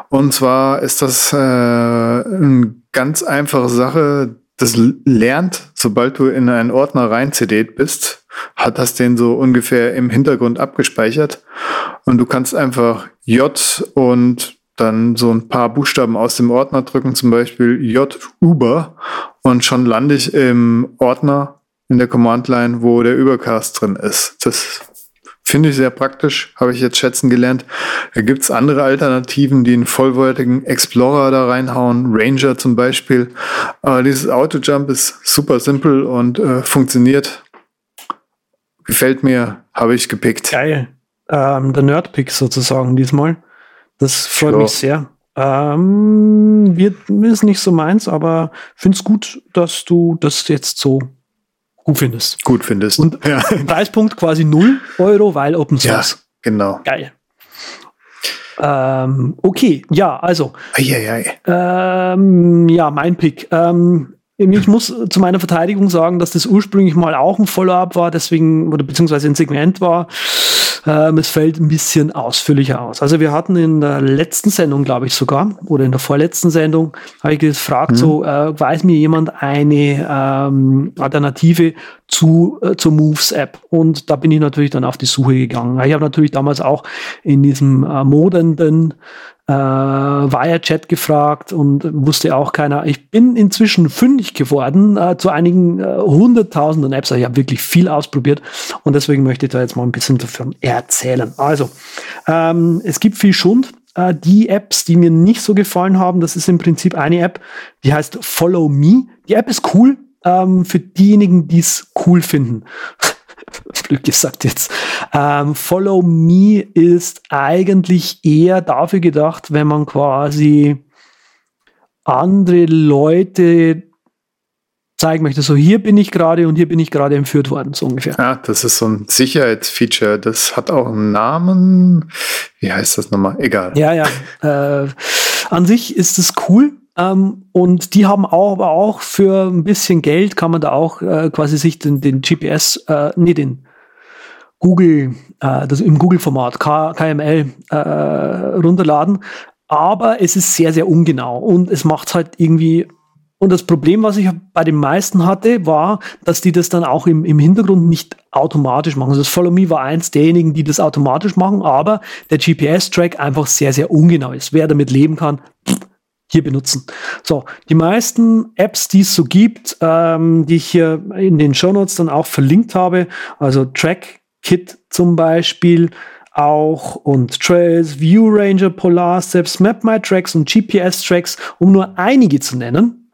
Und zwar ist das äh, eine ganz einfache Sache. Das lernt, sobald du in einen Ordner rein CD bist, hat das den so ungefähr im Hintergrund abgespeichert. Und du kannst einfach J und dann so ein paar Buchstaben aus dem Ordner drücken, zum Beispiel J Uber, und schon lande ich im Ordner in der Command Line, wo der Übercast drin ist. Das finde ich sehr praktisch, habe ich jetzt schätzen gelernt. Da gibt's andere Alternativen, die einen vollwertigen Explorer da reinhauen, Ranger zum Beispiel. Aber dieses Autojump ist super simpel und äh, funktioniert. Gefällt mir, habe ich gepickt. Geil. Ähm, der Nerdpick sozusagen diesmal. Das freut Ja. mich sehr. Ähm, wird, ist nicht so meins, aber find's gut, dass du das jetzt so gut findest. Gut findest. Und ja, Preispunkt quasi 0 Euro, weil Open ja Source. genau. Geil. Ähm, okay, ja, also Eieiei. Ähm, ja, mein Pick. Ähm, ich muss zu meiner Verteidigung sagen, dass das ursprünglich mal auch ein Follow-up war, deswegen, oder beziehungsweise ein Segment war. Ähm, es fällt ein bisschen ausführlicher aus. Also wir hatten in der letzten Sendung, glaube ich sogar, oder in der vorletzten Sendung, habe ich gefragt, so, äh, weiß mir jemand eine ähm, Alternative zu, äh, zur Moves-App? Und da bin ich natürlich dann auf die Suche gegangen. Ich habe natürlich damals auch in diesem äh, modernden äh, Wirechat gefragt und wusste auch keiner. Ich bin inzwischen fündig geworden äh, zu einigen äh, hunderttausenden Apps. Ich habe wirklich viel ausprobiert und deswegen möchte ich da jetzt mal ein bisschen davon erzählen. Also, ähm, es gibt viel Schund. Äh, die Apps, die mir nicht so gefallen haben, das ist im Prinzip eine App, die heißt Follow Me. Die App ist cool ähm, für diejenigen, die es cool finden. Blöd gesagt jetzt. Ähm, Follow Me ist eigentlich eher dafür gedacht, wenn man quasi andere Leute zeigen möchte. So, hier bin ich gerade und hier bin ich gerade entführt worden, so ungefähr. Ja, das ist so ein Sicherheitsfeature. Das hat auch einen Namen. Wie heißt das nochmal? Egal. Ja, ja. Äh, an sich ist es cool. Ähm, und die haben auch, aber auch für ein bisschen Geld kann man da auch äh, quasi sich den, den GPS, äh, nee, den Google, äh, das im Google-Format, KML, äh, runterladen. Aber es ist sehr, sehr ungenau und es macht halt irgendwie. Und das Problem, was ich bei den meisten hatte, war, dass die das dann auch im, im Hintergrund nicht automatisch machen. Also das Follow Me war eins derjenigen, die das automatisch machen, aber der GPS-Track einfach sehr, sehr ungenau ist. Wer damit leben kann, hier benutzen. So, die meisten Apps, die es so gibt, ähm, die ich hier in den Shownotes dann auch verlinkt habe, also TrackKit zum Beispiel auch und Trails, View Ranger, Polar Steps, Map My Tracks und GPS Tracks, um nur einige zu nennen,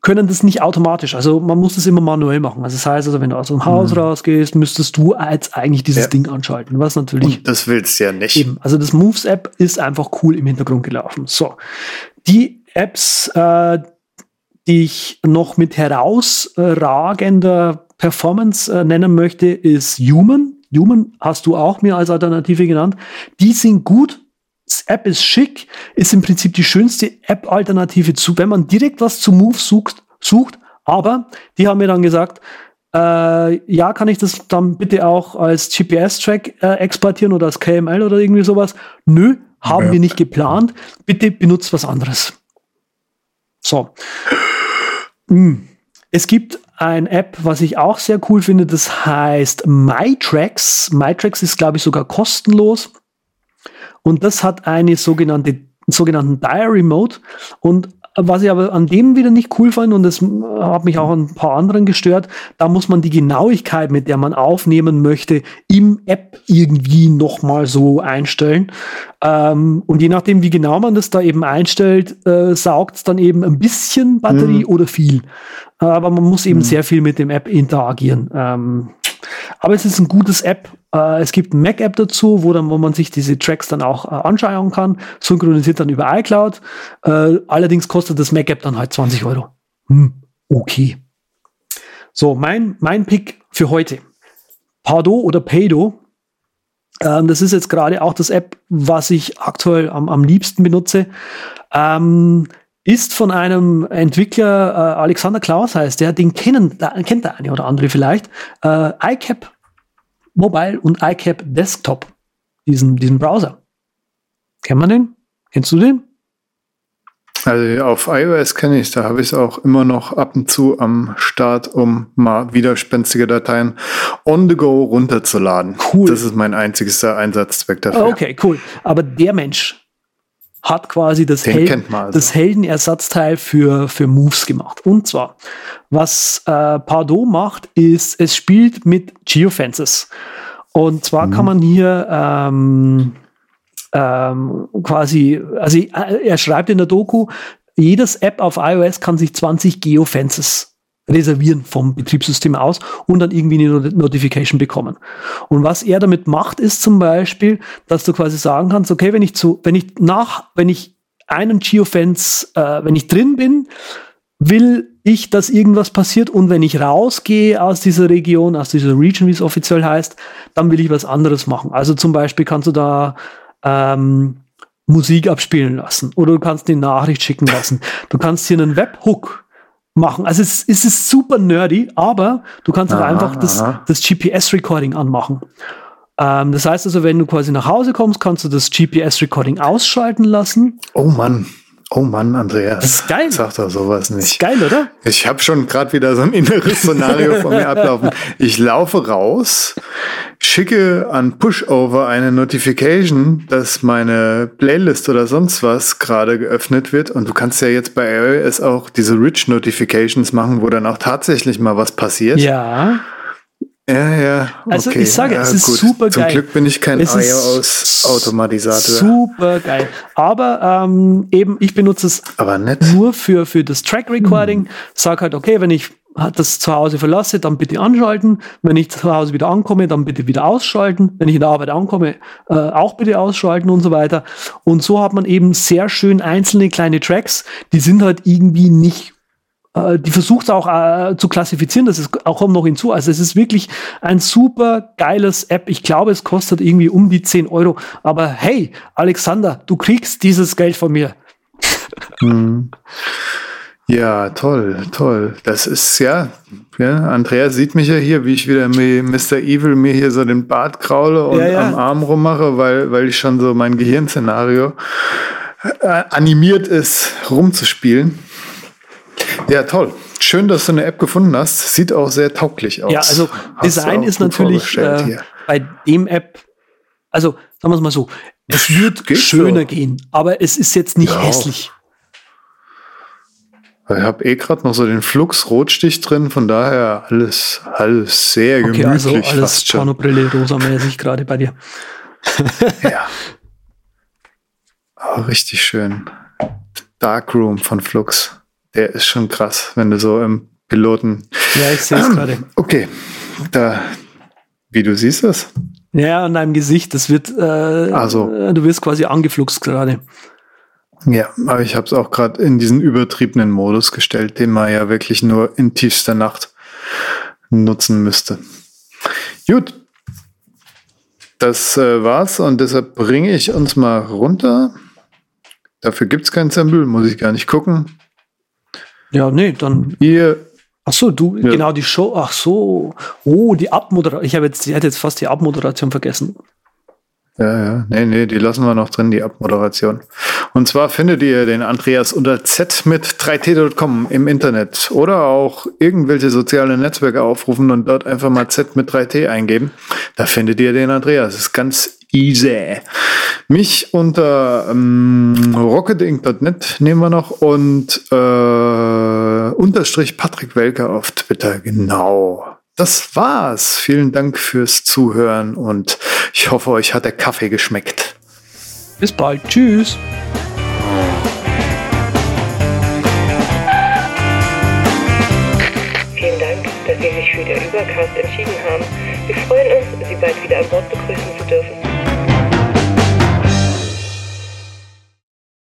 können das nicht automatisch. Also man muss das immer manuell machen. Also das heißt, also wenn du aus dem Haus rausgehst, müsstest du als eigentlich dieses Ja. Ding anschalten, was natürlich Und das willst du ja nicht. Eben, also das Moves App ist einfach cool im Hintergrund gelaufen. So, die Apps, äh, die ich noch mit herausragender Performance äh, nennen möchte, ist Human. Human hast du auch mir als Alternative genannt. Die sind gut. Das App ist schick, ist im Prinzip die schönste App-Alternative zu, wenn man direkt was zu Move sucht, sucht. Aber die haben mir dann gesagt, äh, ja, kann ich das dann bitte auch als GPS-Track äh, exportieren oder als KML oder irgendwie sowas? Nö, haben Ja. wir nicht geplant. Bitte benutzt was anderes. So. Hm. Es gibt ein App, was ich auch sehr cool finde, das heißt MyTracks. MyTracks ist, glaube ich, sogar kostenlos. Und das hat eine sogenannte, sogenannten Diary Mode. Und was ich aber an dem wieder nicht cool fand, und das hat mich auch an ein paar anderen gestört, da muss man die Genauigkeit, mit der man aufnehmen möchte, im App irgendwie nochmal so einstellen. Ähm, und je nachdem, wie genau man das da eben einstellt, äh, saugt es dann eben ein bisschen Batterie oder viel. Aber man muss eben sehr viel mit dem App interagieren. Ähm, aber es ist ein gutes App. Äh, es gibt eine Mac-App dazu, wo, dann, wo man sich diese Tracks dann auch äh, anschauen kann. Synchronisiert dann über iCloud. Äh, allerdings kostet das Mac-App dann halt 20 Euro. Hm, okay. So, mein, mein Pick für heute. Pardo oder Paydo. Ähm, das ist jetzt gerade auch das App, was ich aktuell am, am liebsten benutze. Ähm, ist von einem Entwickler, äh, Alexander Klaus heißt der, den kennen, kennt der eine oder andere vielleicht, äh, iCap Mobile und iCap Desktop, diesen, diesen Browser. Kennt man den? Kennst du den? Also auf iOS kenne ich es, da habe ich es auch immer noch ab und zu am Start, um mal widerspenstige Dateien on the go runterzuladen. Cool. Das ist mein einzigster Einsatzzweck dafür. Okay, cool. Aber der Mensch hat quasi das, Hel also. das Heldenersatzteil für, für Moves gemacht. Und zwar, was äh, Pardo macht, ist, es spielt mit Geofences. Und zwar Mhm. kann man hier ähm, ähm, quasi, also äh, er schreibt in der Doku, jedes App auf iOS kann sich 20 Geofences reservieren vom Betriebssystem aus und dann irgendwie eine Not- Notification bekommen. Und was er damit macht, ist zum Beispiel, dass du quasi sagen kannst, okay, wenn ich zu, wenn ich nach, wenn ich einen Geofence, äh, wenn ich drin bin, will ich, dass irgendwas passiert und wenn ich rausgehe aus dieser Region, aus dieser Region, wie es offiziell heißt, dann will ich was anderes machen. Also zum Beispiel kannst du da ähm, Musik abspielen lassen oder du kannst eine Nachricht schicken lassen. Du kannst hier einen Webhook machen. Also es, es ist super nerdy, aber du kannst auch Aha, einfach das, das GPS-Recording anmachen. Ähm, das heißt also, wenn du quasi nach Hause kommst, kannst du das GPS-Recording ausschalten lassen. Oh Mann, oh Mann, Andreas. Das ist geil. Sag doch sowas nicht. Geil, oder? Ich habe schon gerade wieder so ein inneres Szenario von mir ablaufen. Ich laufe raus, schicke an Pushover eine Notification, dass meine Playlist oder sonst was gerade geöffnet wird. Und du kannst ja jetzt bei iOS auch diese Rich Notifications machen, wo dann auch tatsächlich mal was passiert. Ja. Ja. ja Also okay. ich sage, es Ja, ist gut. super Zum geil. Glück bin ich kein Es iOS-Automatisator. Super geil. Aber ähm, eben, ich benutze es Aber nett. nur für, für das Track Recording. Sag halt, okay, wenn ich das zu Hause verlasse, dann bitte anschalten. Wenn ich zu Hause wieder ankomme, dann bitte wieder ausschalten. Wenn ich in der Arbeit ankomme, äh, auch bitte ausschalten und so weiter. Und so hat man eben sehr schön einzelne kleine Tracks, die sind halt irgendwie nicht die versucht es auch äh, zu klassifizieren, das ist auch kommt noch hinzu. Also es ist wirklich ein super geiles App. Ich glaube, es kostet irgendwie um die 10 Euro. Aber hey, Alexander, du kriegst dieses Geld von mir. Ja, toll, toll. Das ist ja, ja, Andreas sieht mich ja hier, wie ich wieder mit Mr. Evil mir hier so den Bart kraule und Ja, ja. am Arm rummache, weil, weil ich schon so mein Gehirnszenario äh, animiert ist, rumzuspielen. Ja, toll. Schön, dass du eine App gefunden hast. Sieht auch sehr tauglich aus. Ja, also Hast Design ist natürlich äh, bei dem App, also sagen wir es mal so, es wird Geht schöner so. gehen, aber es ist jetzt nicht Ja. hässlich. Ich habe eh gerade noch so den Flux-Rotstich drin, von daher alles, alles sehr Okay, gemütlich also alles. Pornobrille rosamäßig gerade bei dir. Ja. Oh, richtig schön. Darkroom von Flux. Der ist schon krass, wenn du so im Piloten. Ja, ich sehe es gerade. Okay, da, wie du siehst es. Ja, an deinem Gesicht, das wird, äh, Ach so. äh, du wirst quasi angefluxt gerade. Ja, aber ich habe es auch gerade in diesen übertriebenen Modus gestellt, den man ja wirklich nur in tiefster Nacht nutzen müsste. Gut. Das äh, war's und deshalb bringe ich uns mal runter. Dafür gibt's kein Sample, muss ich gar nicht gucken. Ja, nee, dann. Ihr Ach so, du, Ja. genau, die Show, ach so. Oh, die Abmoderation. Ich habe jetzt, ich hätte jetzt fast die Abmoderation vergessen. Ja, ja. Nee, nee, die lassen wir noch drin, die Abmoderation. Und zwar findet ihr den Andreas unter z mit 3t.com im Internet oder auch irgendwelche soziale Netzwerke aufrufen und dort einfach mal z mit 3t eingeben. Da findet ihr den Andreas. ist ganz easy. Mich unter ähm, rocketinc.net nehmen wir noch und äh, unterstrich Patrick Welker auf Twitter. Genau. Das war's. Vielen Dank fürs Zuhören und ich hoffe, euch hat der Kaffee geschmeckt. Bis bald. Tschüss. Vielen Dank, dass Sie sich für den Übercast entschieden haben. Wir freuen uns, Sie bald wieder an Bord begrüßen